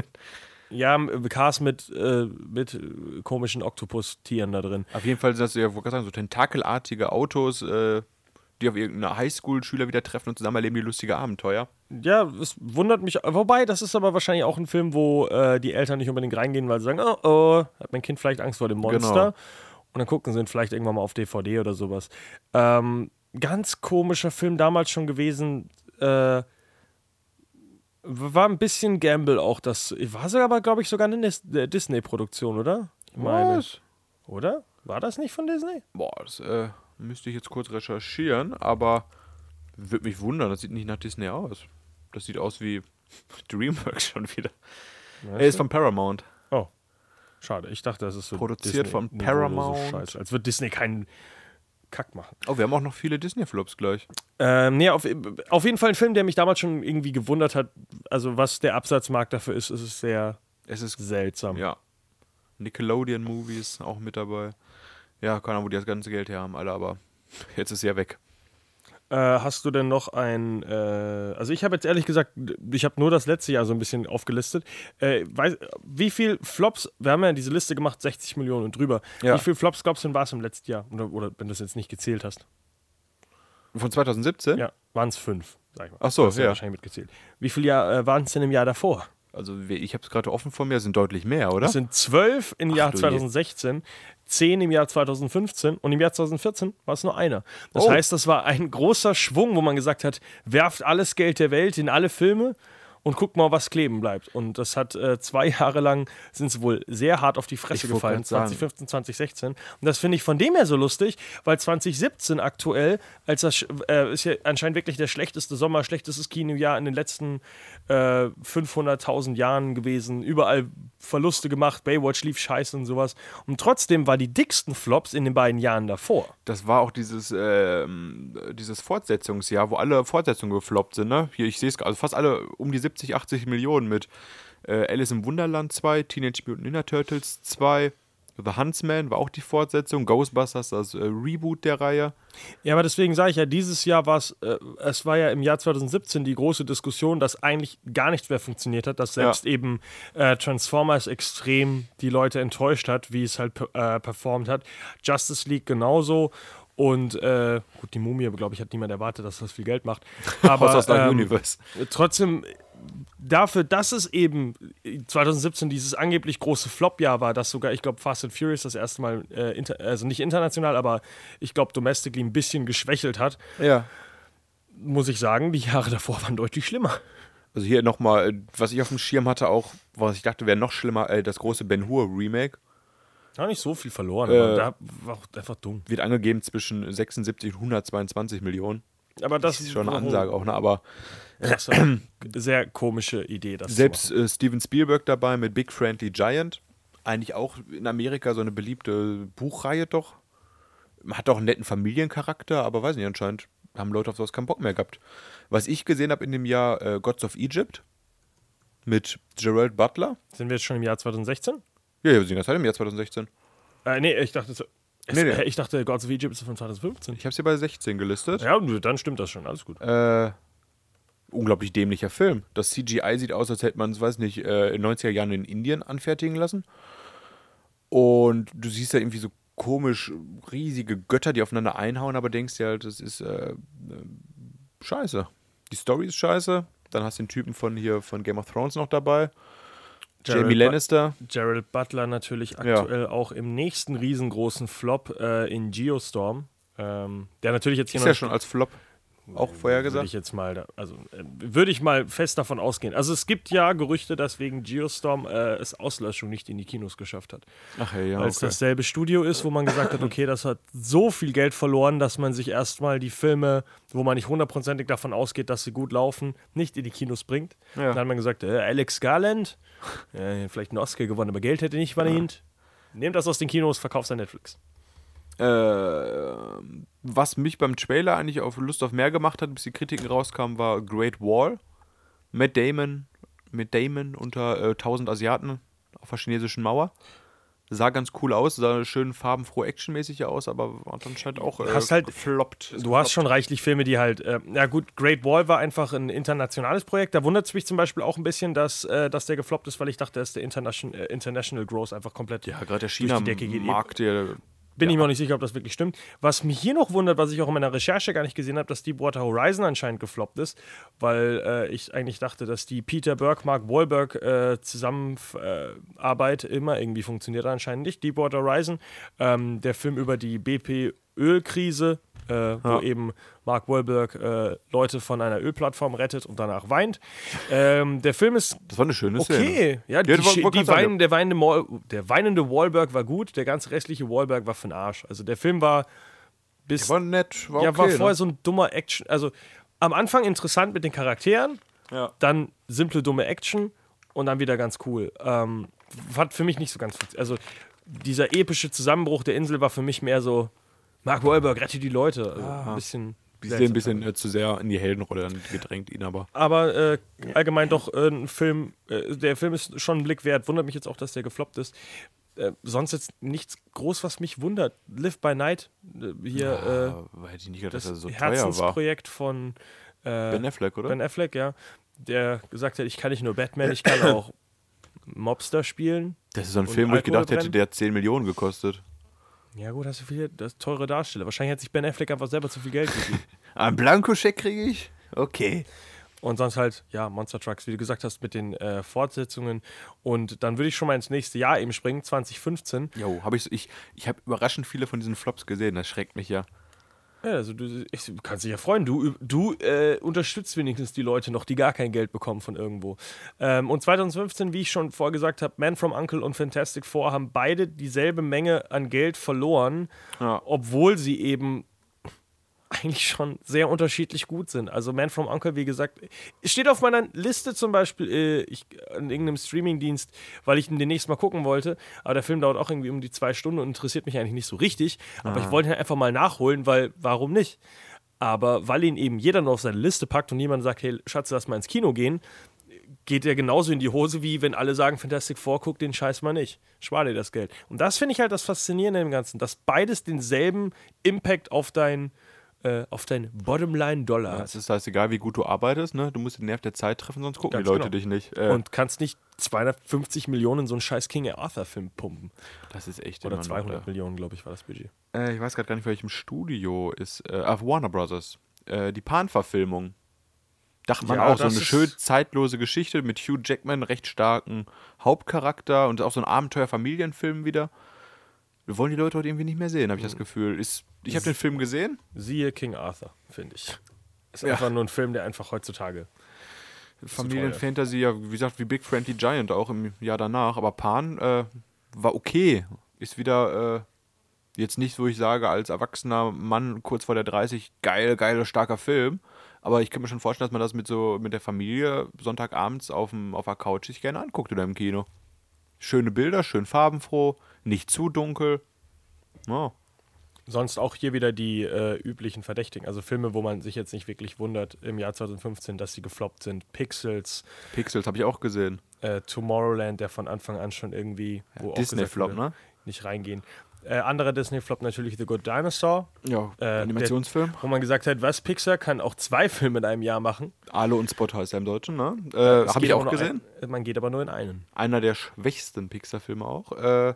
ja, Cars mit, äh, mit äh, komischen Oktopus-Tieren da drin. Auf jeden Fall sind das, ja, gerade sagen, so tentakelartige Autos, äh, die auf irgendeine Highschool-Schüler wieder treffen und zusammen erleben die lustige Abenteuer. Ja, es wundert mich. Wobei, das ist aber wahrscheinlich auch ein Film, wo äh, die Eltern nicht unbedingt reingehen, weil sie sagen, oh, oh, hat mein Kind vielleicht Angst vor dem Monster. Genau. Und dann gucken sie ihn vielleicht irgendwann mal auf DVD oder sowas. Ähm, ganz komischer Film damals schon gewesen. Äh, war ein bisschen Gamble auch. Das war sogar, aber glaube ich, sogar eine äh, Disney-Produktion, oder? Ich meine. Was? Oder? War das nicht von Disney? Boah, das äh, müsste ich jetzt kurz recherchieren, aber würde mich wundern, das sieht nicht nach Disney aus. Das sieht aus wie DreamWorks schon wieder. Er ist von Paramount. Oh. Schade, ich dachte, das ist so. Produziert von Niveau, Paramount. So scheiße. Als wird Disney keinen Kack machen. Oh, wir haben auch noch viele Disney-Flops gleich. Ähm, nee, auf, auf jeden Fall ein Film, der mich damals schon irgendwie gewundert hat. Also, was der Absatzmarkt dafür ist, ist es sehr Es ist, seltsam. ja, Nickelodeon-Movies auch mit dabei. Ja, keine Ahnung, wo die das ganze Geld her haben, alle, aber jetzt ist er weg. Äh, hast du denn noch ein. Äh, also, ich habe jetzt ehrlich gesagt, ich habe nur das letzte Jahr so ein bisschen aufgelistet. Äh, weiß, wie viel Flops, wir haben ja diese Liste gemacht, 60 Millionen und drüber. Ja. Wie viel Flops glaubst du denn war es im letzten Jahr? Oder, oder wenn du es jetzt nicht gezählt hast? Von 2017? Ja, waren es fünf, sag ich mal. Ach so, ja. wahrscheinlich mitgezählt. Wie viel Jahr äh, waren es denn im Jahr davor? Also ich habe es gerade offen vor mir, es sind deutlich mehr, oder? Es sind zwölf im Jahr du je. 2016, zehn im Jahr 2015 und im Jahr 2014 war es nur einer. Das Oh. heißt, das war ein großer Schwung, wo man gesagt hat, werft alles Geld der Welt in alle Filme und guckt mal, was kleben bleibt. Und das hat äh, zwei Jahre lang, sind sie wohl sehr hart auf die Fresse Ich gefallen, grad sagen. 2015, 2016. Und das finde ich von dem her so lustig, weil 2017 aktuell, als das äh, ist ja anscheinend wirklich der schlechteste Sommer, schlechtestes Kinojahr in den letzten äh, 500.000 Jahren gewesen, überall Verluste gemacht, Baywatch lief scheiße und sowas. Und trotzdem war die dicksten Flops in den beiden Jahren davor. Das war auch dieses, ähm, dieses Fortsetzungsjahr, wo alle Fortsetzungen gefloppt sind, ne? Hier, ich sehe es, also fast alle um die 70, 80 Millionen mit äh, Alice im Wunderland 2, Teenage Mutant Ninja Turtles 2, The Huntsman war auch die Fortsetzung, Ghostbusters, das äh, Reboot der Reihe. Ja, aber deswegen sage ich ja, dieses Jahr war es, äh, es war ja im Jahr 2017 die große Diskussion, dass eigentlich gar nichts mehr funktioniert hat, dass selbst eben äh, Transformers extrem die Leute enttäuscht hat, wie es halt äh, performt hat. Justice League genauso. Und äh, gut, die Mumie, glaube ich, hat niemand erwartet, dass das viel Geld macht. Aber aus ähm, Universe. trotzdem dafür, dass es eben 2017 dieses angeblich große Flop-Jahr war, dass sogar, ich glaube, Fast and Furious das erste Mal, äh, inter also nicht international, aber ich glaube, domestically ein bisschen geschwächelt hat, Ja. muss ich sagen, die Jahre davor waren deutlich schlimmer. Also hier nochmal, äh, was ich auf dem Schirm hatte, auch, was ich dachte, wäre noch schlimmer, äh, das große Ben Hur Remake. Gar nicht so viel verloren, Äh, aber da war auch einfach dumm. Wird angegeben zwischen 76 und 122 Millionen. Aber das Das ist schon eine Ansage auch, ne? Aber Das war eine sehr komische Idee, das Selbst äh, Steven Spielberg dabei mit Big Friendly Giant. Eigentlich auch in Amerika so eine beliebte Buchreihe doch. Hat auch einen netten Familiencharakter, aber weiß nicht, anscheinend haben Leute auf sowas keinen Bock mehr gehabt. Was ich gesehen habe in dem Jahr, äh, Gods of Egypt. mit Gerald Butler. Sind wir jetzt schon im Jahr 2016? Ja, ja, wir sind die ganze Zeit im Jahr 2016. Äh, nee, ich dachte, so- es, Nee, nee. ich dachte, Gods of Egypt ist von 2015. Ich habe sie bei 16 gelistet. Ja, dann stimmt das schon, alles gut. Äh, unglaublich dämlicher Film. Das CGI sieht aus, als hätte man es, weiß nicht, äh, in den 90er Jahren in Indien anfertigen lassen. Und du siehst ja irgendwie so komisch riesige Götter, die aufeinander einhauen, aber denkst dir halt, das ist äh, äh, scheiße. Die Story ist scheiße. Dann hast du den Typen von hier von Game of Thrones noch dabei. Gerald Jamie Bu- Lannister. Gerald Butler natürlich Ja. aktuell auch im nächsten riesengroßen Flop äh, in Geostorm. Ähm, der natürlich jetzt hier Ist noch ja schon als Flop auch vorher Würde gesagt. ich jetzt mal, also äh, würde ich mal fest davon ausgehen. Also es gibt ja Gerüchte, dass wegen Geostorm äh, es Auslöschung nicht in die Kinos geschafft hat. Ach ja, ja. Weil es Okay. dasselbe Studio ist, wo man gesagt hat, okay, das hat so viel Geld verloren, dass man sich erstmal die Filme, wo man nicht hundertprozentig davon ausgeht, dass sie gut laufen, nicht in die Kinos bringt. Ja. Dann hat man gesagt, äh, Alex Garland, äh, vielleicht einen Oscar gewonnen, aber Geld hätte nicht verdient. Nehmt das aus den Kinos, verkauft an Netflix. Äh, was mich beim Trailer eigentlich auf Lust auf mehr gemacht hat, bis die Kritiken rauskamen, war Great Wall. Matt Damon, Matt Damon unter äh, 1000 Asiaten auf der chinesischen Mauer. Sah ganz cool aus, sah schön farbenfroh actionmäßig aus, aber hat anscheinend auch äh, Hast halt- gefloppt. Du hast schon reichlich Filme, die halt, äh, ja gut, Great Wall war einfach ein internationales Projekt. Da wundert es mich zum Beispiel auch ein bisschen, dass, äh, dass der gefloppt ist, weil ich dachte, dass der Internation, äh, International Growth einfach komplett Ja, gerade der. China-Markt, der Bin ich mir auch nicht sicher, ob das wirklich stimmt. Was mich hier noch wundert, was ich auch in meiner Recherche gar nicht gesehen habe, dass Deepwater Horizon anscheinend gefloppt ist, weil äh, ich eigentlich dachte, dass die Peter Burke, Mark Wahlberg äh, Zusammenarbeit immer irgendwie funktioniert, anscheinend nicht. Deepwater Horizon, ähm, der Film über die BP-Ölkrise, äh, wo Ja. eben Mark Wahlberg äh, Leute von einer Ölplattform rettet und danach weint. Ähm, der Film ist Das war eine schöne Szene. Okay, ja, die, Ja, die sagen, weinen, der, weinende der weinende Wahlberg war gut, der ganze restliche Wahlberg war für den Arsch. Also der Film war bis. War nett, war ja, okay. war vorher ne? so ein dummer Action. Also am Anfang interessant mit den Charakteren, ja. dann simple, dumme Action und dann wieder ganz cool. Ähm, hat für mich nicht so ganz. Also dieser epische Zusammenbruch der Insel war für mich mehr so: Mark Wahlberg rettet die Leute. Also ein bisschen. Sind ein bisschen äh, zu sehr in die Heldenrolle dann gedrängt, ihn aber. Aber äh, allgemein doch äh, ein Film, äh, der Film ist schon einen Blick wert. Wundert mich jetzt auch, dass der gefloppt ist. Äh, sonst jetzt nichts groß, was mich wundert. Live by Night, äh, hier Ah, hätte ich nicht gedacht, dass das er so teuer war. Herzensprojekt von äh, Ben Affleck, oder? Ben Affleck, ja. Der gesagt hat, ich kann nicht nur Batman, ich kann auch Mobster spielen. das ist so ein Film, wo ich gedacht hätte, Alkoholbrennen. der hat 10 Millionen gekostet. Ja gut, hast du viele das teure Darsteller. Wahrscheinlich hat sich Ben Affleck einfach selber zu viel Geld gegeben. Ein Blankoscheck kriege ich? Okay. Und sonst halt, ja, Monster Trucks, wie du gesagt hast, mit den äh, Fortsetzungen. Und dann würde ich schon mal ins nächste Jahr eben springen, 2015. Jo, hab ich, ich, ich habe überraschend viele von diesen Flops gesehen, das schreckt mich ja. Ja, also du, ich, kannst dich ja freuen. Du, du äh, unterstützt wenigstens die Leute noch, die gar kein Geld bekommen von irgendwo. Ähm, und 2015, wie ich schon vorher gesagt habe, Man from Uncle und Fantastic Four haben beide dieselbe Menge an Geld verloren, Ja. obwohl sie eben eigentlich schon sehr unterschiedlich gut sind. Also Man from Uncle, wie gesagt, steht auf meiner Liste zum Beispiel äh, ich, an irgendeinem Streamingdienst, weil ich ihn demnächst mal gucken wollte. Aber der Film dauert auch irgendwie um die zwei Stunden und interessiert mich eigentlich nicht so richtig. Aber ich wollte ihn einfach mal nachholen, weil warum nicht? Aber weil ihn eben jeder nur auf seine Liste packt und jemand sagt, hey Schatz, lass mal ins Kino gehen, geht er genauso in die Hose, wie wenn alle sagen, Fantastic Four, guck den Scheiß mal nicht. Spar dir das Geld. Und das finde ich halt das Faszinierende im Ganzen, dass beides denselben Impact auf dein, äh, auf dein Bottomline-Dollar Es hat. ist heißt, egal wie gut du arbeitest, ne? du musst den Nerv der Zeit treffen, sonst gucken Ganz die Leute genau. dich nicht. Äh, Und kannst nicht 250 Millionen in so einen scheiß King Arthur-Film pumpen. das ist echt Oder immer noch 200 da. Millionen, glaube ich, war das Budget. Äh, ich weiß gerade gar nicht, welchem Studio ist. Äh, ah, Warner Brothers. Äh, die Pan-Verfilmung. Dachte man Ja, auch, so eine schön zeitlose Geschichte mit Hugh Jackman, recht starken Hauptcharakter und auch so ein Abenteuer-Familienfilm wieder. Wir wollen die Leute heute irgendwie nicht mehr sehen, habe ich das Gefühl. Ist, ich habe den Film gesehen. Siehe King Arthur, finde ich. Ist Ja. einfach nur ein Film, der einfach heutzutage. Familienfantasy, ja, wie gesagt, wie Big Friendly Giant auch im Jahr danach. Aber Pan äh, war okay. Ist wieder äh, jetzt nicht, wo ich sage, als erwachsener Mann kurz vor der 30, geil, geiler, starker Film. Aber ich kann mir schon vorstellen, dass man das mit so mit der Familie Sonntagabends auf, dem, auf der Couch sich gerne anguckt oder im Kino. Schöne Bilder, schön farbenfroh, nicht zu dunkel. Ja. Sonst auch hier wieder die äh, üblichen Verdächtigen. Also Filme, wo man sich jetzt nicht wirklich wundert im Jahr 2015, dass sie gefloppt sind. Pixels, Pixels habe ich auch gesehen. äh, Tomorrowland, der von Anfang an schon irgendwie gesagt Disney-Flop, ne? nicht reingehen. Äh, anderer Disney-Flop natürlich The Good Dinosaur, Ja, Äh, Animationsfilm. wo man gesagt hat, was, Pixar kann auch zwei Filme in einem Jahr machen. Alo und Spot heißt er im Deutschen, ne? Äh, habe ich auch gesehen. Ein, man geht aber nur in einen. Einer der schwächsten Pixar-Filme auch. Äh,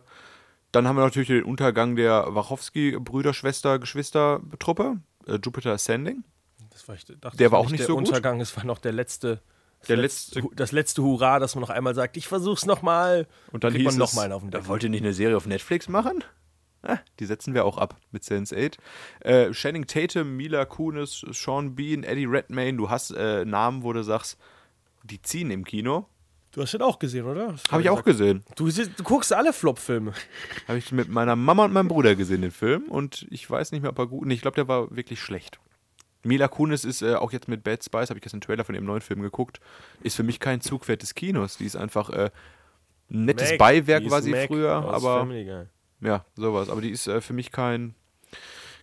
dann haben wir natürlich den Untergang der Wachowski-Brüder, Schwester, Geschwister-Truppe. Äh, Jupiter Ascending. Das war, ich dachte, Der war auch nicht der so gut. Untergang, es war noch der letzte. Das Der letzte, das letzte Hurra, dass man noch einmal sagt, ich versuch's nochmal. Und dann Kriegt hieß man es, noch mal einen auf den er Deckel. wollte nicht eine Serie auf Netflix machen? Ah, die setzen wir auch ab mit Sense8. Äh, Channing Tatum, Mila Kunis, Sean Bean, Eddie Redmayne. Du hast äh, Namen, wo du sagst, die ziehen im Kino. Du hast den auch gesehen, oder? Habe ich auch gesehen. Du, du guckst alle Flop-Filme. Habe ich mit meiner Mama und meinem Bruder gesehen, den Film. Und ich weiß nicht mehr, ob er gut. Nee, ich glaube, der war wirklich schlecht. Mila Kunis ist äh, auch jetzt mit Bad Spice, habe ich jetzt einen Trailer von ihrem neuen Film geguckt, ist für mich kein Zugpferd des Kinos. Die ist einfach äh, ein nettes Mac, Beiwerk war sie Mac früher, aber ja, sowas. Aber die ist äh, für mich kein,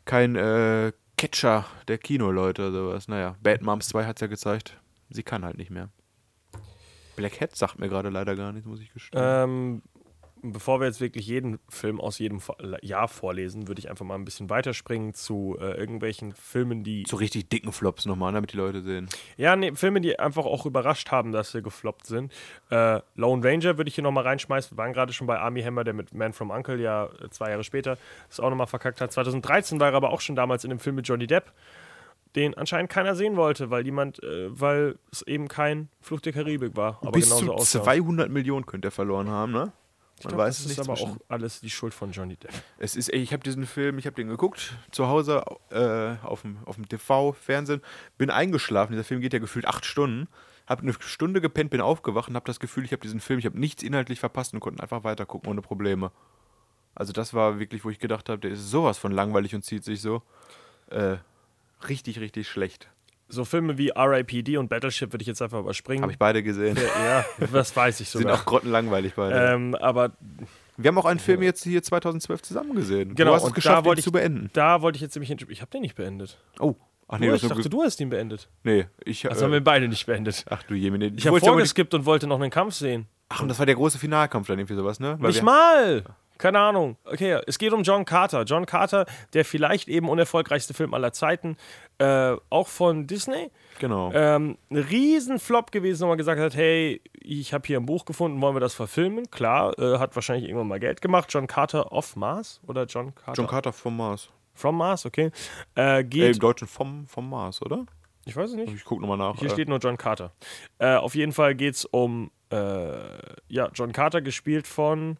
kein äh, Catcher der Kinoleute, sowas. Naja, Bad Moms 2 hat es ja gezeigt. Sie kann halt nicht mehr. Black Hat sagt mir gerade leider gar nichts, muss ich gestehen. Ähm, bevor wir jetzt wirklich jeden Film aus jedem Jahr vorlesen, würde ich einfach mal ein bisschen weiterspringen zu äh, irgendwelchen Filmen, die. so richtig dicken Flops nochmal, damit die Leute sehen. Ja, nee, Filme, die einfach auch überrascht haben, dass sie gefloppt sind. Äh, Lone Ranger würde ich hier nochmal reinschmeißen. Wir waren gerade schon bei Army Hammer, der mit Man from Uncle ja äh, zwei Jahre später das auch nochmal verkackt hat. 2013 war er aber auch schon damals in dem Film mit Johnny Depp, den anscheinend keiner sehen wollte, weil jemand, äh, weil es eben kein Flucht der Karibik war. Aber Bis genauso zu aussah. 200 Millionen könnte er verloren haben, ne? Man glaub, weiß das es ist nicht aber zwischen- auch alles die Schuld von Johnny Depp. Es ist, ey, ich habe diesen Film, ich habe den geguckt, zu Hause äh, auf dem, auf dem TV, Fernsehen, bin eingeschlafen. Dieser Film geht ja gefühlt acht Stunden. Habe eine Stunde gepennt, bin aufgewacht und habe das Gefühl, ich habe diesen Film, ich habe nichts inhaltlich verpasst und konnte einfach weitergucken ohne Probleme. Also das war wirklich, wo ich gedacht habe, der ist sowas von langweilig und zieht sich so äh, richtig, richtig schlecht. So Filme wie R.I.P.D. und Battleship würde ich jetzt einfach überspringen. Habe ich beide gesehen. ja, das weiß ich Sind sogar. auch grottenlangweilig beide. Ähm, aber Wir haben auch einen Film jetzt hier 2012 zusammen gesehen. genau, du hast es geschafft, da wollte ihn ich zu beenden. Da wollte ich jetzt nämlich. Ich habe den nicht beendet. Oh, ach nee, du, das ich dachte, du hast ihn beendet. Nee, ich. Das äh, haben wir beide nicht beendet. ach du Jemine. Ich habe aber die- vorgeskippt und wollte noch einen Kampf sehen. Ach, und das war der große Finalkampf dann irgendwie sowas, ne? Weil nicht mal! Keine Ahnung. Okay, es geht um John Carter. John Carter, der vielleicht eben unerfolgreichste Film aller Zeiten, äh, auch von Disney. Genau. Ähm, ein Riesenflop gewesen, wo man gesagt hat, hey, ich habe hier ein Buch gefunden, wollen wir das verfilmen? Klar, äh, hat wahrscheinlich irgendwann mal Geld gemacht. John Carter of Mars oder John Carter John Carter vom Mars. from Mars, okay. Äh, Äh, geht, Im Deutschen vom, vom Mars, oder? ich weiß es nicht. Ich guck nochmal nach. Hier äh, steht nur John Carter. Äh, auf jeden Fall geht es um äh, ja, John Carter, gespielt von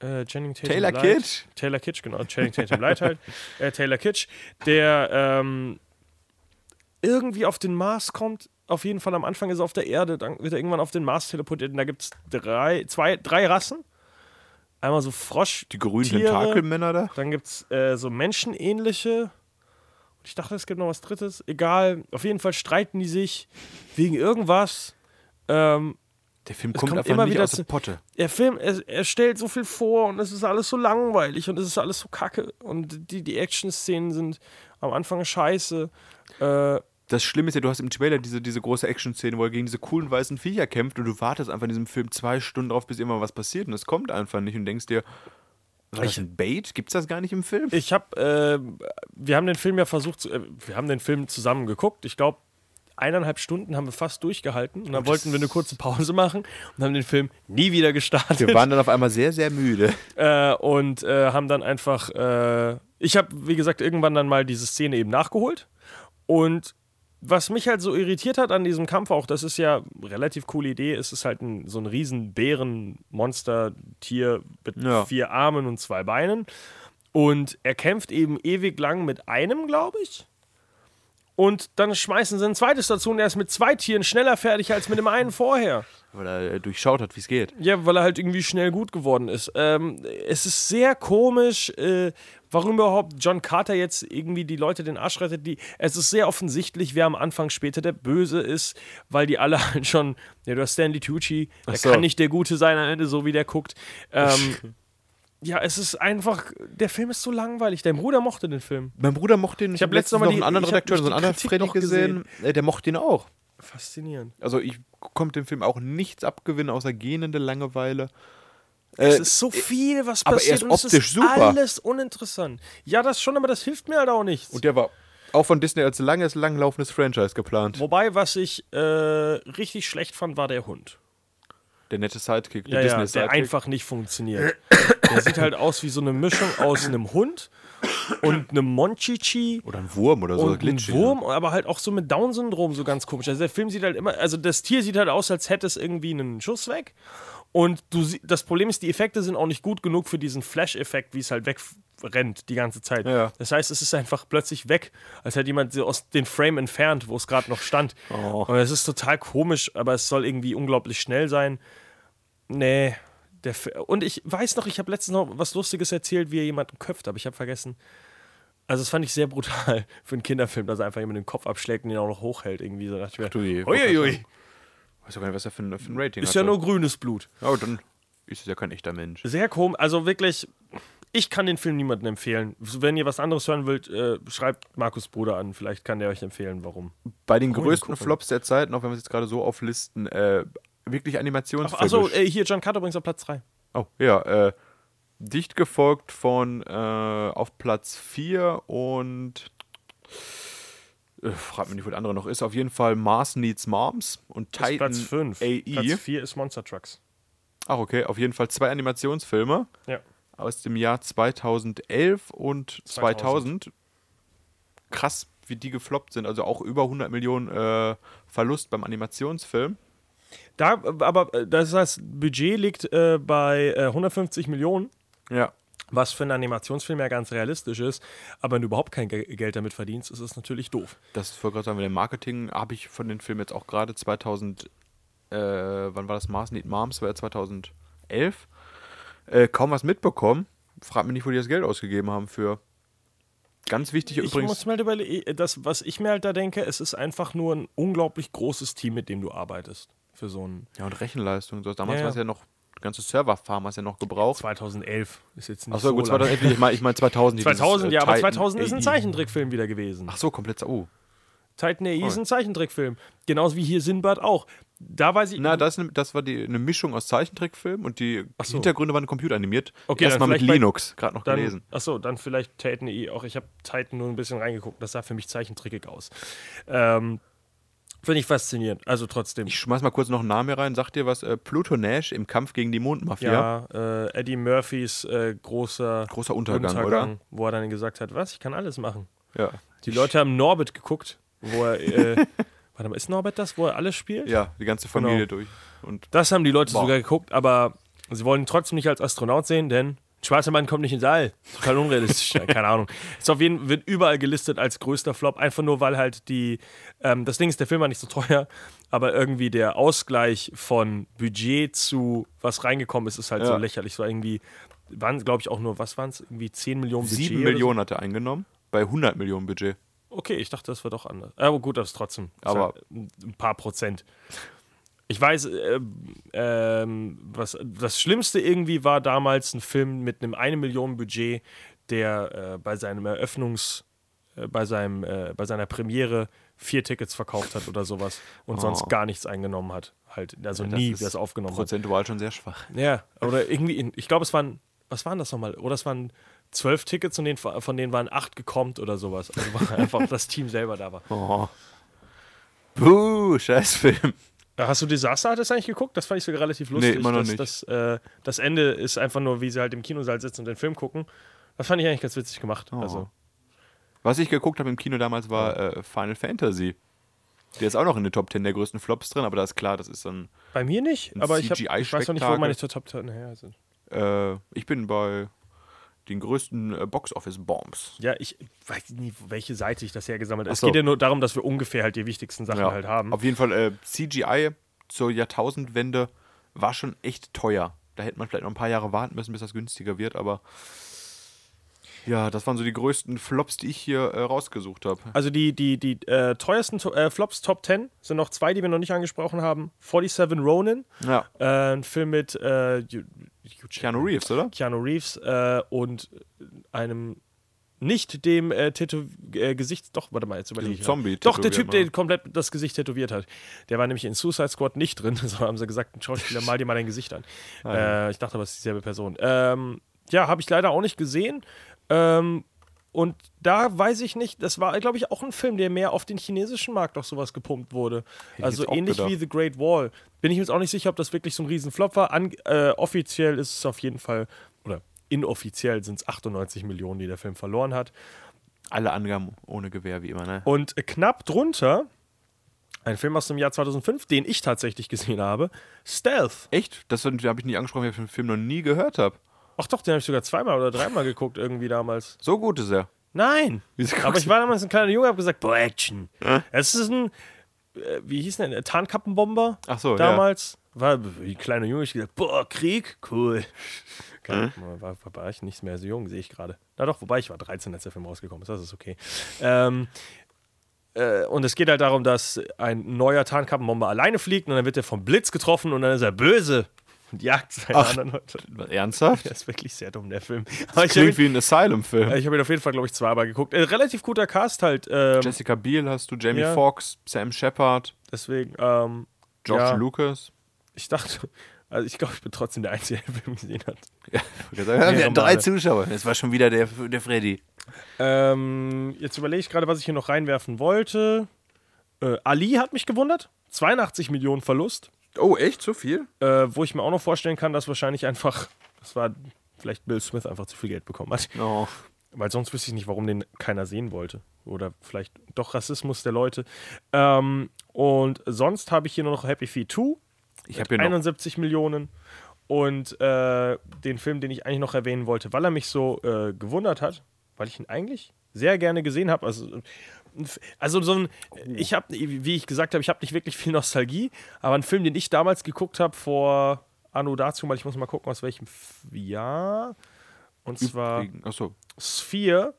äh, Tatum. Taylor Light. Kitsch? Taylor Kitsch, genau. Channing Tatum Light halt. Äh, Taylor Kitsch, der ähm, irgendwie auf den Mars kommt. Auf jeden Fall am Anfang ist er auf der Erde, dann wird er irgendwann auf den Mars teleportiert und da gibt es drei, zwei, drei Rassen. Einmal so Frosch, die grünen. Tentakelmänner da. dann gibt es äh, so menschenähnliche. Und ich dachte, es gibt noch was Drittes. Egal. Auf jeden Fall streiten die sich wegen irgendwas. Ähm, Der Film kommt, kommt einfach immer nicht wieder aus der Potte. der Film, er, er stellt so viel vor und es ist alles so langweilig und es ist alles so kacke. Und die, die Action-Szenen sind am Anfang scheiße. Äh, Das Schlimme ist ja, du hast im Trailer diese, diese große Action-Szene, wo er gegen diese coolen weißen Viecher kämpft und du wartest einfach in diesem Film zwei Stunden drauf, bis irgendwann was passiert und es kommt einfach nicht und denkst dir, war das ein Bait? Gibt's das gar nicht im Film? ich habe, äh, wir haben den Film ja versucht, zu, äh, wir haben den Film zusammen geguckt. Ich glaube, eineinhalb Stunden haben wir fast durchgehalten und dann wollten wir eine kurze Pause machen und haben den Film nie wieder gestartet. Wir waren dann auf einmal sehr, sehr müde. äh, und äh, haben dann einfach, äh, ich habe, wie gesagt, irgendwann dann mal diese Szene eben nachgeholt. Und was mich halt so irritiert hat an diesem Kampf auch, das ist ja eine relativ coole Idee, es ist halt ein, so ein riesen Bären-Monster-Tier mit Ja. vier Armen und zwei Beinen. Und er kämpft eben ewig lang mit einem, glaube ich. Und dann schmeißen sie ein zweites dazu und er ist mit zwei Tieren schneller fertig als mit dem einen vorher. Weil er äh, durchschaut hat, wie es geht. Ja, weil er halt irgendwie schnell gut geworden ist. Ähm, es ist sehr komisch, äh, warum überhaupt John Carter jetzt irgendwie die Leute den Arsch rettet. Die, es ist sehr offensichtlich, wer am Anfang später der Böse ist, weil die alle halt schon. Ja, du hast Stanley Tucci, der so. kann nicht der Gute sein am Ende, so wie der guckt. Ähm, ja, es ist einfach, der Film ist so langweilig. Dein Bruder mochte den Film. Mein Bruder mochte den. Ich hab habe letztens noch mal einen die- anderen Redakteur, die so einen anderen Freddy noch gesehen. Äh, Der mochte ihn auch. Faszinierend. Also ich konnte dem Film auch nichts abgewinnen, außer gähnende Langeweile. Es Äh, ist so viel, was aber er passiert ist und es optisch ist super. alles uninteressant. Ja, das schon, aber das hilft mir halt auch nichts. Und der war auch von Disney als langes, langlaufendes Franchise geplant. Wobei, was ich äh, richtig schlecht fand, war der Hund. Der nette Sidekick, der Ja, Disney der Sidekick. einfach nicht funktioniert. der sieht halt aus wie so eine Mischung aus einem Hund und einem Monchichi Oder ein Wurm oder so. und ein glitschig. Wurm, aber halt auch so mit Down-Syndrom so ganz komisch. Also der Film sieht halt immer, also das Tier sieht halt aus, als hätte es irgendwie einen Schuss weg. Und du, sie- das Problem ist, die Effekte sind auch nicht gut genug für diesen Flash-Effekt, wie es halt wegrennt die ganze Zeit. Ja. Das heißt, es ist einfach plötzlich weg, als hätte jemand so aus den Frame entfernt, wo es gerade noch stand. Oh. Und es ist total komisch, aber es soll irgendwie unglaublich schnell sein. Nee. Und ich weiß noch, ich habe letztens noch was Lustiges erzählt, wie er jemanden köpft, aber ich habe vergessen. Also, das fand ich sehr brutal für einen Kinderfilm, dass er einfach jemanden den Kopf abschlägt und ihn auch noch hochhält. Irgendwie so dachte ich mir, du je, uiuiui, Weiß auch gar nicht, was er für ein, für ein Rating ist hat. ja nur grünes Blut. Oh, dann ist es ja kein echter Mensch. Sehr komisch, also wirklich, ich kann den Film niemandem empfehlen. Wenn ihr was anderes hören wollt, äh, schreibt Markus Bruder an, vielleicht kann der euch empfehlen, warum. Bei den Cool, größten gucken. Flops der Zeit, auch wenn wir es jetzt gerade so auflisten, äh, wirklich Animationsfilme. Achso, äh, hier, John Carter übrigens auf Platz 3. Oh, ja, äh, dicht gefolgt von äh, auf Platz 4 und äh, frag mich nicht, wo der andere noch ist. Auf jeden Fall Mars Needs Moms und Das ist Titan Platz 5. AE. Platz 4 ist Monster Trucks. Ach, okay, auf jeden Fall zwei Animationsfilme Ja. aus dem Jahr 2011 und 2000. 2000. Krass, wie die gefloppt sind. Also auch über 100 Millionen äh, Verlust beim Animationsfilm. Da, aber äh, das heißt, Budget liegt äh, bei äh, 150 Millionen, Ja. was für einen Animationsfilm ja ganz realistisch ist. Aber wenn du überhaupt kein Ge Geld damit verdienst, ist es natürlich doof. Das wollte gerade sagen, mit dem Marketing habe ich von den Filmen jetzt auch gerade 2000, äh, wann war das? Mars Need Moms, war ja 2011, äh, kaum was mitbekommen. Frag mich nicht, wo die das Geld ausgegeben haben für. Ganz wichtig Ich übrigens. muss mir halt überlegen, das, was ich mir halt da denke, es ist einfach nur ein unglaublich großes Team, mit dem du arbeitest. Für so ein Ja, und Rechenleistung. und So. Damals Ja, ja. war es ja noch, die ganze Serverfarm hast ja noch gebraucht. 2011 ist jetzt nicht Achso, so gut, lange. 2011, ich meine ich mein 2000. dieses, 2000, äh, ja, aber Titan 2000 ist ein AI. Zeichentrickfilm wieder gewesen. Ach so, komplett. Oh. Titan AI ist ein Zeichentrickfilm. Genauso wie hier Sinbad auch. Da weiß ich. Na, das, eine- das war die, eine Mischung aus Zeichentrickfilm und die so. Hintergründe waren computeranimiert. Okay, Erstmal mit Linux, gerade noch dann, gelesen. Achso, dann vielleicht Titan AI auch. Ich habe Titan nur ein bisschen reingeguckt. Das sah für mich zeichentrickig aus. Ähm, Finde ich faszinierend. Also trotzdem. Ich schmeiß mal kurz noch einen Namen hier rein. Sagt dir was? Äh, Pluto Nash im Kampf gegen die Mondmafia. ja, äh, Eddie Murphys äh, großer Großer Untergang, wo er dann gesagt hat, was, ich kann alles machen. Ja. Die Leute haben Norbert geguckt, wo er, äh, warte mal, ist Norbert das, wo er alles spielt? Ja, die ganze Familie Genau. durch. Und Das haben die Leute Boah. sogar geguckt, aber sie wollen ihn trotzdem nicht als Astronaut sehen, denn schwarzer Mann kommt nicht ins All. Total unrealistisch. Ja, Keine Ahnung. Ist auf jeden wird überall gelistet als größter Flop, einfach nur weil halt die. Ähm, das Ding ist, der Film war nicht so teuer, aber irgendwie der Ausgleich von Budget zu was reingekommen ist, ist halt so Ja. lächerlich. So irgendwie waren, glaube ich, auch nur, was waren es? Irgendwie 10 Millionen Budget. sieben oder Millionen hat er eingenommen. Bei 100 Millionen Budget. So. Okay, ich dachte, das war doch anders. Aber gut, das ist trotzdem. Ist Aber- halt ein paar Prozent. Ich weiß, äh, ähm, was das Schlimmste irgendwie war damals ein Film mit einem 1 Million Budget, der äh, bei seinem Eröffnungs, äh, bei seinem, äh, bei seiner Premiere vier Tickets verkauft hat oder sowas und sonst Oh. gar nichts eingenommen hat. Halt, also Das nie das aufgenommen hat. Prozentual schon sehr schwach. Ja, oder irgendwie, in, ich glaube, es waren, was waren das nochmal? Oder es waren zwölf Tickets und von denen waren acht gekommen oder sowas. Also war einfach das Team selber da war. Oh. Buh, Scheißfilm. Hast du Disaster Artist eigentlich geguckt? Das fand ich sogar relativ lustig. immer noch das, nicht. Das, äh, das Ende ist einfach nur, wie sie halt im Kinosaal sitzen und den Film gucken. Das fand ich eigentlich ganz witzig gemacht. Oh. Also, Was ich geguckt habe im Kino damals war äh, Final Fantasy. Der ist auch noch in den Top 10 der größten Flops drin, aber da ist klar, das ist dann. bei mir nicht, aber ich, hab, ich weiß noch nicht, wo meine Top 10 her sind. Äh, ich bin bei den größten äh, Box-Office-Bombs. Ja, ich weiß nie, welche Seite ich das hergesammelt habe. Ach Es so. geht ja nur darum, dass wir ungefähr halt die wichtigsten Sachen halt haben. Auf jeden Fall äh, CGI zur Jahrtausendwende war schon echt teuer. Da hätte man vielleicht noch ein paar Jahre warten müssen, bis das günstiger wird, aber ja, das waren so die größten Flops, die ich hier äh, rausgesucht habe. Also die, die, die äh, teuersten to äh, Flops Top 10 sind noch zwei, die wir noch nicht angesprochen haben. 47 Ronin, Ja. äh, ein Film mit äh, Keanu. Reeves, oder? Keanu Reeves äh, und einem nicht dem äh, Tätow äh, Gesicht, doch, warte mal, jetzt überlege ich. Zombie Doch, der Typ, der komplett das Gesicht tätowiert hat. Der war nämlich in Suicide Squad nicht drin, sondern haben sie gesagt, ein Schauspieler, mal dir mal dein Gesicht an. Ah, äh, ich dachte aber, es ist dieselbe Person. Ähm, ja, habe ich leider auch nicht gesehen. Ähm, und da weiß ich nicht, das war, glaube ich, auch ein Film, der mehr auf den chinesischen Markt doch sowas gepumpt wurde. ich also auch ähnlich gedacht. wie The Great Wall. Bin ich mir jetzt auch nicht sicher, ob das wirklich so ein Riesenflop war. An, äh, offiziell ist es auf jeden Fall, oder inoffiziell sind es 98 Millionen, die der Film verloren hat. Alle Angaben ohne Gewehr, wie immer, ne? Und knapp drunter ein Film aus dem Jahr 2005, den ich tatsächlich gesehen habe, Stealth. Echt? Das habe ich nicht angesprochen, weil ich den Film noch nie gehört habe. Ach doch, den habe ich sogar zweimal oder dreimal geguckt irgendwie damals. So gut ist er. Nein. Aber ich war damals ein kleiner Junge, habe gesagt, boah, Action. Es ist ein, äh, wie hieß denn, ein Tarnkappenbomber Ach so, ja. damals. War wie kleiner Junge, ich gesagt, boah, Krieg, cool. Keine war, war, war ich nicht mehr so jung, sehe ich gerade. Na doch, wobei ich war 13, als der Film rausgekommen ist, das ist okay. Ähm, äh, und es geht halt darum, dass ein neuer Tarnkappenbomber alleine fliegt und dann wird er vom Blitz getroffen und dann ist er böse und jagt seine Ach. anderen Leute. Ernsthaft? Der ist wirklich sehr dumm, der Film. Aber habe Klingt wie ein Asylum-Film. ich hab ihn auf jeden Fall, glaube ich, zweimal geguckt. Äh, relativ guter Cast halt. Ähm, Jessica Biel hast du, Jamie Ja. Foxx, Sam Shepard, deswegen, ähm, George ja, Lucas. ich dachte, also ich glaube, ich bin trotzdem der Einzige, der den Film gesehen hat. Wir hatten drei. Zuschauer. Das war schon wieder der, der Freddy. Ähm, jetzt überlege ich gerade, was ich hier noch reinwerfen wollte. Äh, Ali hat mich gewundert. 82 Millionen Verlust. Oh, echt? So viel? Äh, wo ich mir auch noch vorstellen kann, dass wahrscheinlich einfach, das war vielleicht Bill Smith einfach zu viel Geld bekommen hat. Oh. Weil sonst wüsste ich nicht, warum den keiner sehen wollte. Oder vielleicht doch Rassismus der Leute. Ähm, und sonst habe ich hier nur noch Happy Feet 2. Ich habe hier noch 71 Millionen. Und äh, den Film, den ich eigentlich noch erwähnen wollte, weil er mich so äh, gewundert hat, weil ich ihn eigentlich sehr gerne gesehen habe. Also, also so ein, ich habe, wie ich gesagt habe, ich habe nicht wirklich viel Nostalgie, aber ein Film, den ich damals geguckt habe vor Anno dazu, weil ich muss mal gucken, aus welchem Jahr. Und zwar Achso. Sphere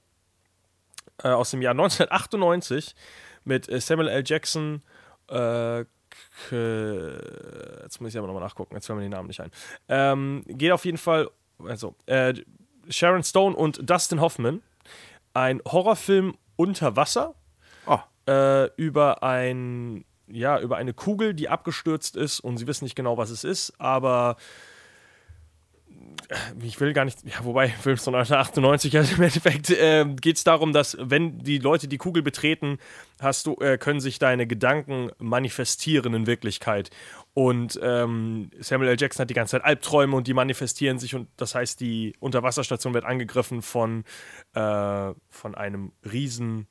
äh, aus dem Jahr 1998 mit äh, Samuel L. Jackson. Äh, jetzt muss ich aber nochmal nachgucken, jetzt fällt mir den Namen nicht ein. Ähm, geht auf jeden Fall, also äh, Sharon Stone und Dustin Hoffman. Ein Horrorfilm unter Wasser Oh, äh, über ein ja über eine Kugel, die abgestürzt ist und sie wissen nicht genau, was es ist, aber äh, ich will gar nicht, ja, wobei, Film von 1998, also im Endeffekt äh, geht es darum, dass wenn die Leute die Kugel betreten, hast du, äh, können sich deine Gedanken manifestieren in Wirklichkeit. Und ähm, Samuel L. Jackson hat die ganze Zeit Albträume und die manifestieren sich und das heißt, die Unterwasserstation wird angegriffen von, äh, von einem riesen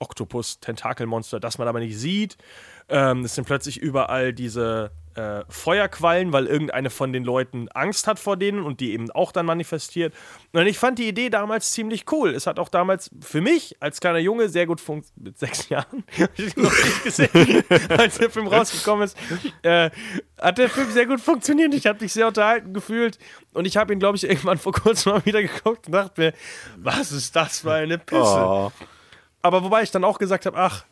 Oktopus, Tentakelmonster, das man aber nicht sieht. Ähm, es sind plötzlich überall diese äh, Feuerquallen, weil irgendeine von den Leuten Angst hat vor denen und die eben auch dann manifestiert. Und ich fand die Idee damals ziemlich cool. Es hat auch damals für mich als kleiner Junge sehr gut funktioniert. Mit sechs Jahren, hab ich noch nicht gesehen, als der Film rausgekommen ist, äh, hat der Film sehr gut funktioniert. Ich habe mich sehr unterhalten gefühlt und ich habe ihn, glaube ich, irgendwann vor kurzem mal wieder geguckt und dachte mir, was ist das für eine Pisse? oh. Aber wobei ich dann auch gesagt habe, ach,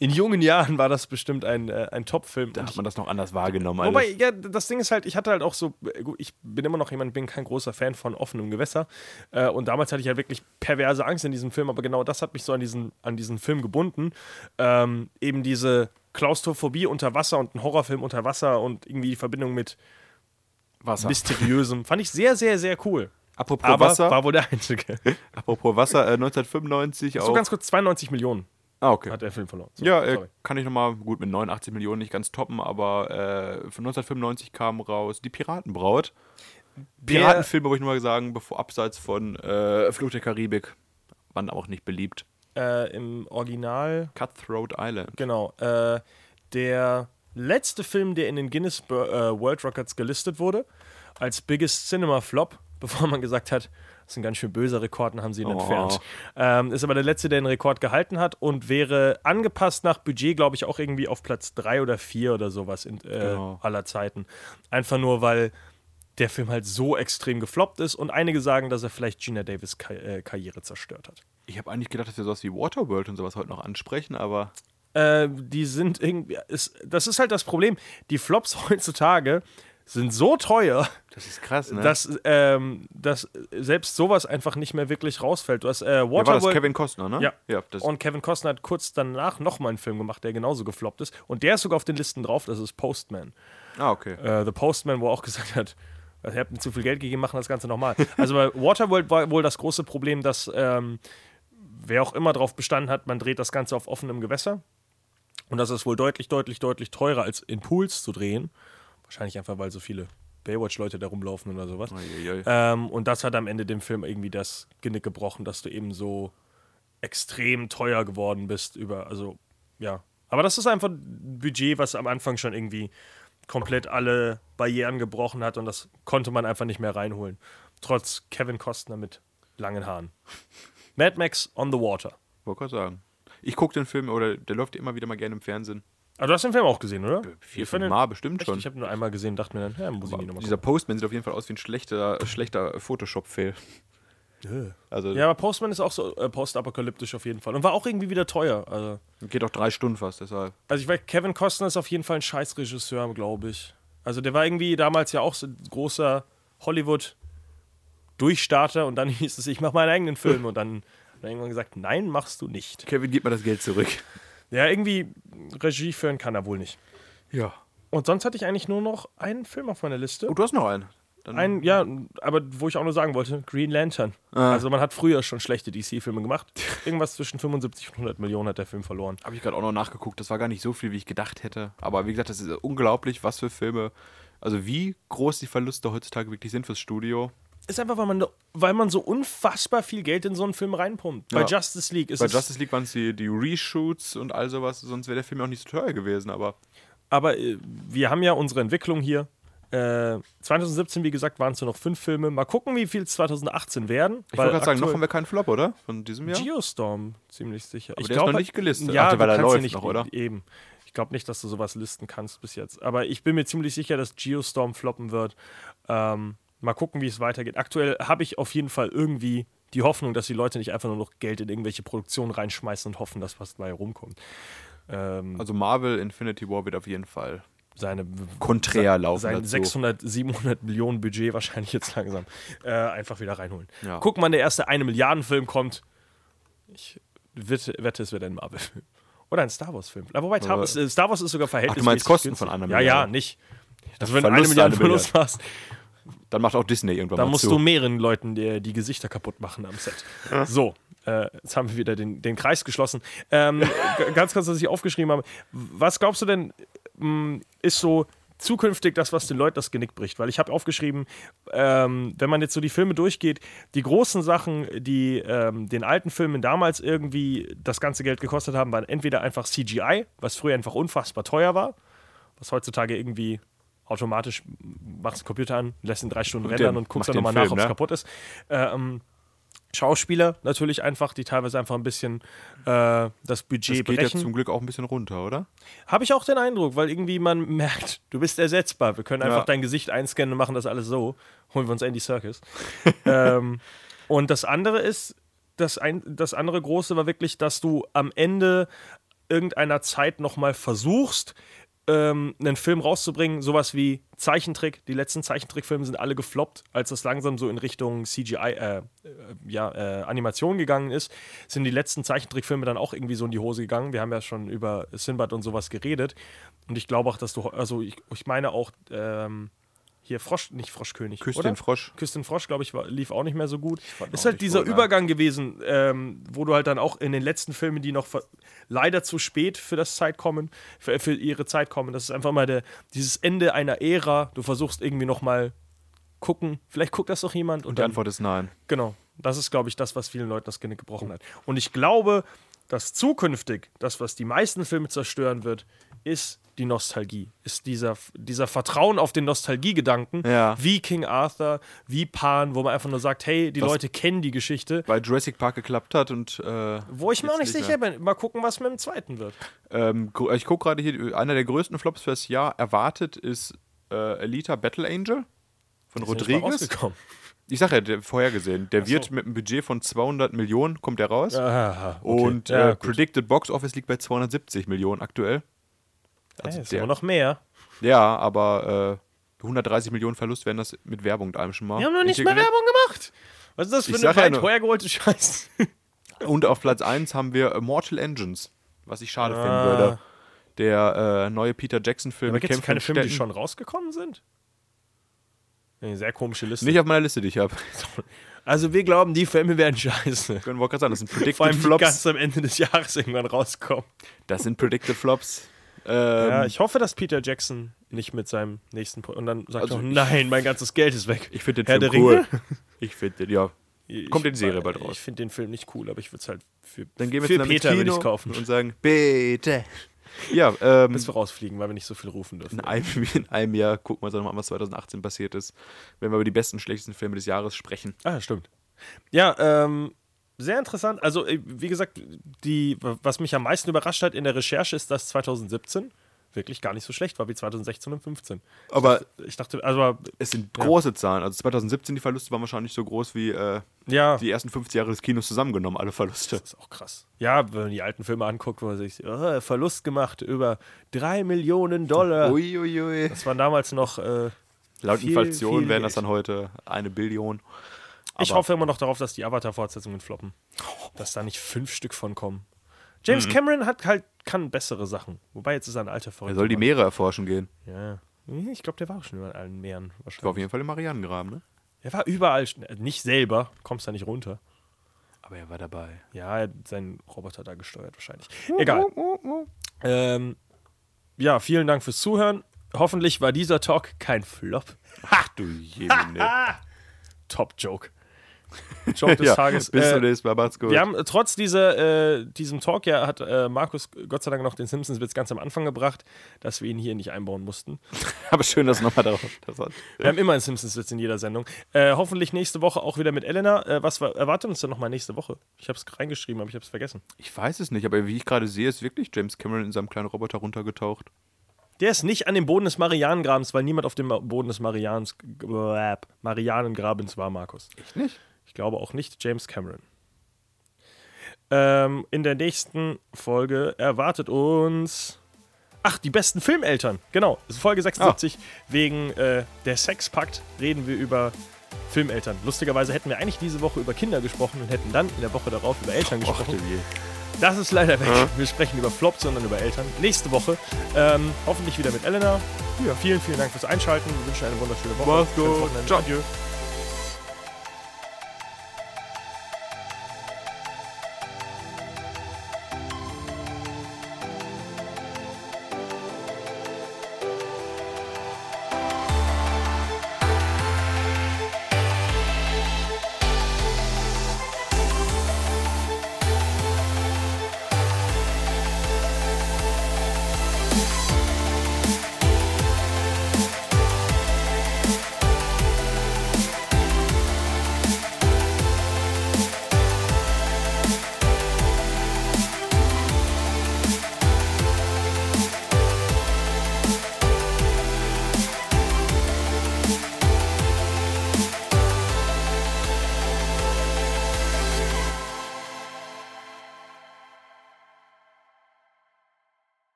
in jungen Jahren war das bestimmt ein, äh, ein Top-Film. Da hat man das noch anders wahrgenommen. Wobei, alles. ja, das Ding ist halt, ich hatte halt auch so, äh, ich bin immer noch jemand, bin kein großer Fan von offenem Gewässer. Äh, und damals hatte ich halt wirklich perverse Angst in diesem Film, aber genau das hat mich so an diesen, an diesen Film gebunden. Ähm, eben diese Klaustrophobie unter Wasser und ein Horrorfilm unter Wasser und irgendwie die Verbindung mit Wasser. Mysteriösem. Fand ich sehr, sehr, sehr cool. Apropos Aber Wasser, war wohl der einzige. apropos Wasser, äh, 1995 so auch. ganz kurz, 92 Millionen ah, okay. hat der Film verloren. So, Ja, äh, sorry. kann ich nochmal, gut, mit 89 Millionen nicht ganz toppen, aber äh, von 1995 kam raus Die Piratenbraut. Piratenfilme, wollte ich nur mal sagen, bevor abseits von äh, Fluch der Karibik, waren auch nicht beliebt. äh, im Original Cutthroat Island. Genau. Äh, der letzte Film, der in den Guinness äh, World Records gelistet wurde, als Biggest Cinema Flop, bevor man gesagt hat, das ist ein ganz schön böser Rekord, und haben sie ihn Oh. entfernt. Ähm, ist aber der letzte, der den Rekord gehalten hat und wäre angepasst nach Budget, glaube ich, auch irgendwie auf Platz 3 oder 4 oder sowas in, äh, Genau. aller Zeiten. Einfach nur, weil der Film halt so extrem gefloppt ist und einige sagen, dass er vielleicht Gina Davis Ka äh, Karriere zerstört hat. Ich habe eigentlich gedacht, dass wir sowas wie Waterworld und sowas heute noch ansprechen, aber äh, die sind irgendwie. Ist, das ist halt das Problem. Die Flops heutzutage sind so teuer, Das ist krass, ne? dass, ähm, dass selbst sowas einfach nicht mehr wirklich rausfällt. Du hast äh, ja, war das Waterworld Kevin Costner, ne? Ja. ja und Kevin Costner hat kurz danach nochmal einen Film gemacht, der genauso gefloppt ist. Und der ist sogar auf den Listen drauf, das ist Postman. ah, okay. Äh, The Postman, wo er auch gesagt hat, ihr habt mir zu viel Geld gegeben, machen das Ganze nochmal. Also bei Waterworld war wohl das große Problem, dass ähm, wer auch immer darauf bestanden hat, man dreht das Ganze auf offenem Gewässer. Und das ist wohl deutlich, deutlich, deutlich teurer als in Pools zu drehen. Wahrscheinlich einfach, weil so viele Baywatch-Leute da rumlaufen oder sowas. Ähm, und das hat am Ende dem Film irgendwie das Genick gebrochen, dass du eben so extrem teuer geworden bist über, also ja. Aber das ist einfach ein Budget, was am Anfang schon irgendwie komplett alle Barrieren gebrochen hat und das konnte man einfach nicht mehr reinholen. Trotz Kevin Costner mit langen Haaren. Mad Max on the Water. Wollte gerade sagen. Ich gucke den Film, oder der läuft immer wieder mal gerne im Fernsehen. Aber du hast den Film auch gesehen, oder? Vier, fünf Mal bestimmt Echt? schon. Ich habe nur einmal gesehen, dachte mir dann, ja, muss ich nicht nochmal Dieser Postman sieht auf jeden Fall aus wie ein schlechter, schlechter Photoshop-Fail. Also Ja, aber Postman ist auch so äh, postapokalyptisch auf jeden Fall. Und war auch irgendwie wieder teuer. Also. geht auch drei Stunden fast, deshalb. Also ich weiß, Kevin Costner ist auf jeden Fall ein Scheißregisseur, glaube ich. Also der war irgendwie damals ja auch so ein großer Hollywood-Durchstarter und dann hieß es, ich mache meinen eigenen Film und dann hat er irgendwann gesagt, nein, machst du nicht. Kevin, gib mir das Geld zurück. Ja, irgendwie Regie führen kann er wohl nicht. Ja. Und sonst hatte ich eigentlich nur noch einen Film auf meiner Liste. Oh, du hast noch einen. Dann Ein, ja, aber wo ich auch nur sagen wollte, Green Lantern. Ah. Also man hat früher schon schlechte DC-Filme gemacht. Irgendwas zwischen 75 und 100 Millionen hat der Film verloren. Habe ich gerade auch noch nachgeguckt. Das war gar nicht so viel, wie ich gedacht hätte. Aber wie gesagt, das ist unglaublich, was für Filme. Also wie groß die Verluste heutzutage wirklich sind fürs Studio. Ist einfach, weil man, weil man so unfassbar viel Geld in so einen Film reinpumpt. Bei Ja. Justice League ist Bei es. Justice League waren es die, die Reshoots und all sowas, sonst wäre der Film auch nicht so teuer gewesen. Aber aber äh, wir haben ja unsere Entwicklung hier. Äh, 2017, wie gesagt, waren es nur noch fünf Filme. Mal gucken, wie viel es 2018 werden. ich wollte gerade sagen, noch haben wir keinen Flop, oder? Von diesem Jahr? Geostorm, ziemlich sicher. Aber ich der ist glaub, noch nicht gelistet. Ja, Ach, weil er läuft ja nicht noch, oder? Eben. Ich glaube nicht, dass du sowas listen kannst bis jetzt. Aber ich bin mir ziemlich sicher, dass Geostorm floppen wird. Ähm, mal gucken, wie es weitergeht. Aktuell habe ich auf jeden Fall irgendwie die Hoffnung, dass die Leute nicht einfach nur noch Geld in irgendwelche Produktionen reinschmeißen und hoffen, dass was dabei rumkommt. Ähm, Also Marvel Infinity War wird auf jeden Fall seine konträr laufen sein dazu. 600, 700 Millionen Budget wahrscheinlich jetzt langsam äh, einfach wieder reinholen. Ja. Guck mal, der erste eine Milliarden Film kommt. Ich wette, wette es wird ein Marvel-Film. Oder ein Star Wars-Film. Na, Wobei Tar Aber- äh, Star Wars ist sogar verhältnismäßig meinst Kosten günstig. von einer Ja, Milliarde? ja, nicht. Also wenn du eine Verlust Milliarde Verlust machst, Dann macht auch Disney irgendwann dann mal musst zu. du mehreren Leuten die, die Gesichter kaputt machen am Set. So, äh, jetzt haben wir wieder den, den Kreis geschlossen. Ähm, ganz kurz, was ich aufgeschrieben habe. Was glaubst du denn, mh, ist so zukünftig das, was den Leuten das Genick bricht? Weil ich habe aufgeschrieben, ähm, wenn man jetzt so die Filme durchgeht, die großen Sachen, die ähm, den alten Filmen damals irgendwie das ganze Geld gekostet haben, waren entweder einfach CGI, was früher einfach unfassbar teuer war, was heutzutage irgendwie automatisch machst den Computer an, lässt ihn drei Stunden Und rendern der und guckst dann nochmal nach, ob es ne? kaputt ist. Ähm, Schauspieler natürlich einfach, die teilweise einfach ein bisschen äh, das Budget das geht ja brechen. zum Glück auch ein bisschen runter, oder? Habe ich auch den Eindruck, weil irgendwie man merkt, du bist ersetzbar. Wir können einfach Ja. dein Gesicht einscannen und machen das alles so. Holen wir uns Andy Circus. ähm, und das andere ist, das, ein, das andere große war wirklich, dass du am Ende irgendeiner Zeit nochmal versuchst, ähm, einen Film rauszubringen, sowas wie Zeichentrick. Die letzten Zeichentrickfilme sind alle gefloppt, als es langsam so in Richtung CGI, äh, äh, ja, äh, Animation gegangen ist, sind die letzten Zeichentrickfilme dann auch irgendwie so in die Hose gegangen. Wir haben ja schon über Sinbad und sowas geredet. Und ich glaube auch, dass du, also ich, ich meine auch, ähm, hier Frosch, nicht Froschkönig. Küss den Frosch. Küss den Frosch, glaube ich, war, lief auch nicht mehr so gut. Ist halt dieser geil. Übergang gewesen, ähm, wo du halt dann auch in den letzten Filmen, die noch leider zu spät für das Zeit kommen, für, für ihre Zeit kommen. Das ist einfach mal der, dieses Ende einer Ära. Du versuchst irgendwie noch mal gucken, vielleicht guckt das doch jemand und Und die dann Antwort ist nein. Genau. Das ist, glaube ich, das, was vielen Leuten das Genick gebrochen hat. Und ich glaube, dass zukünftig das, was die meisten Filme zerstören wird, ist die Nostalgie. Ist dieser, dieser Vertrauen auf den Nostalgiegedanken, Ja. wie King Arthur, wie Pan, wo man einfach nur sagt, hey, die Was- Leute kennen die Geschichte. Weil Jurassic Park geklappt hat und. Äh, Wo ich mir auch nicht sicher mehr. bin. Mal gucken, was mit dem zweiten wird. Ähm, ich gucke gerade hier, einer der größten Flops fürs Jahr erwartet ist äh, Alita Battle Angel von Rodriguez. Ich sage ja, der, vorhergesehen. Der so. wird mit einem Budget von 200 Millionen, kommt der raus. Ah, okay. Und ja, äh, Predicted Box Office liegt bei 270 Millionen aktuell. also Also ist der, immer noch mehr. ja, aber 130 Millionen Verlust wären das mit Werbung und allem schon mal. Wir haben noch nicht mal. Werbung gemacht. Was ist das für Ich eine sag ja weit nur- hergeholte Scheiße? Und auf Platz 1 haben wir äh, Mortal Engines, was ich schade Ah. finden würde. Der äh, neue Peter Jackson-Film Aber gibt es keine in Filme, die schon rausgekommen sind? Nee, sehr komische Liste. Nicht auf meiner Liste, die ich habe. also wir glauben, die Filme werden scheiße. Können wir auch gerade sagen, das sind Vor Predicted allem die Flops. ganz am Ende des Jahres irgendwann rauskommen. Das sind Predicted Flops. Ähm, ja, ich hoffe, dass Peter Jackson nicht mit seinem nächsten Pro und dann sagt Also er, nein, mein ganzes Geld ist weg. ich finde den Herr Film cool. Ringe? Ich finde den, ja. Kommt in die Serie bald raus. Ich finde den Film nicht cool, aber ich würde es halt für, Dann gehen wir für Peter Kino ich kaufen. und sagen, bitte. Ja, ähm, Bis wir rausfliegen, weil wir nicht so viel rufen dürfen. in einem, in einem Jahr gucken wir uns dann mal an, was 2018 passiert ist, wenn wir über die besten und schlechtesten Filme des Jahres sprechen. Ah, stimmt. Ja, ähm, sehr interessant. Also, äh, wie gesagt, die, was mich am meisten überrascht hat in der Recherche ist, dass 2017 wirklich gar nicht so schlecht war wie 2016 und 15. Aber Ich dachte, also, es sind Ja. große Zahlen. Also 2017 die Verluste waren wahrscheinlich so groß wie äh, ja, die ersten 50 Jahre des Kinos zusammengenommen, alle Verluste. das ist auch krass. Ja, wenn man die alten Filme anguckt, wo man sich, oh, Verlust gemacht über 3 Millionen Dollar. Uiuiui. Das waren damals noch. Äh, Laut viel, Inflation viel wären das dann heute eine Billion. ich Aber- hoffe immer noch darauf, dass die Avatar-Fortsetzungen floppen. Dass da nicht fünf Stück von kommen. James Cameron hat halt, kann bessere Sachen. Wobei jetzt ist er ein alter Er Verrückter. soll die. Meere erforschen gehen. Ja. Ich glaube, der war auch schon über allen Meeren Das war auf wahrscheinlich. jeden Fall im Marianengraben, ne? Er war überall, äh, nicht selber, kommst da nicht runter. Aber er war dabei. Ja, er hat seinen Roboter da gesteuert wahrscheinlich. Egal. Ähm, ja, vielen Dank fürs Zuhören. Hoffentlich war dieser Talk kein Flop. Ach du Jemine. Top-Joke. Joke des ja, Tages. bis Äh, zum nächsten Mal. Macht's gut. Wir haben äh, trotz dieser, äh, diesem Talk ja, hat äh, Markus Gott sei Dank noch den Simpsons-Witz ganz am Anfang gebracht, dass wir ihn hier nicht einbauen mussten. Aber schön, dass nochmal darauf das hat. Wir haben immer einen Simpsons-Witz in jeder Sendung. Äh, hoffentlich nächste Woche auch wieder mit Elena. Äh, was war- erwartet uns denn nochmal nächste Woche? Ich habe es reingeschrieben, aber ich habe es vergessen. Ich weiß es nicht, aber wie ich gerade sehe, ist wirklich James Cameron in seinem kleinen Roboter runtergetaucht. Der ist nicht an dem Boden des Marianengrabens, weil niemand auf dem Boden des äh, Marianengrabens war, Markus. Echt nicht? Ich glaube auch nicht James Cameron. Ähm, in der nächsten Folge erwartet uns. Ach, die besten Filmeltern. Genau, das ist Folge 76. Wegen äh, der Sexpakt reden wir über Filmeltern. Lustigerweise hätten wir eigentlich diese Woche über Kinder gesprochen und hätten dann in der Woche darauf über Eltern gesprochen. Das ist leider weg. Wir sprechen über Flops, sondern über Eltern. Nächste Woche. Ähm, hoffentlich wieder mit Elena. Ja, vielen, vielen Dank fürs Einschalten. Wir wünschen eine wunderschöne Woche. Mach's gut. Ciao. Adieu.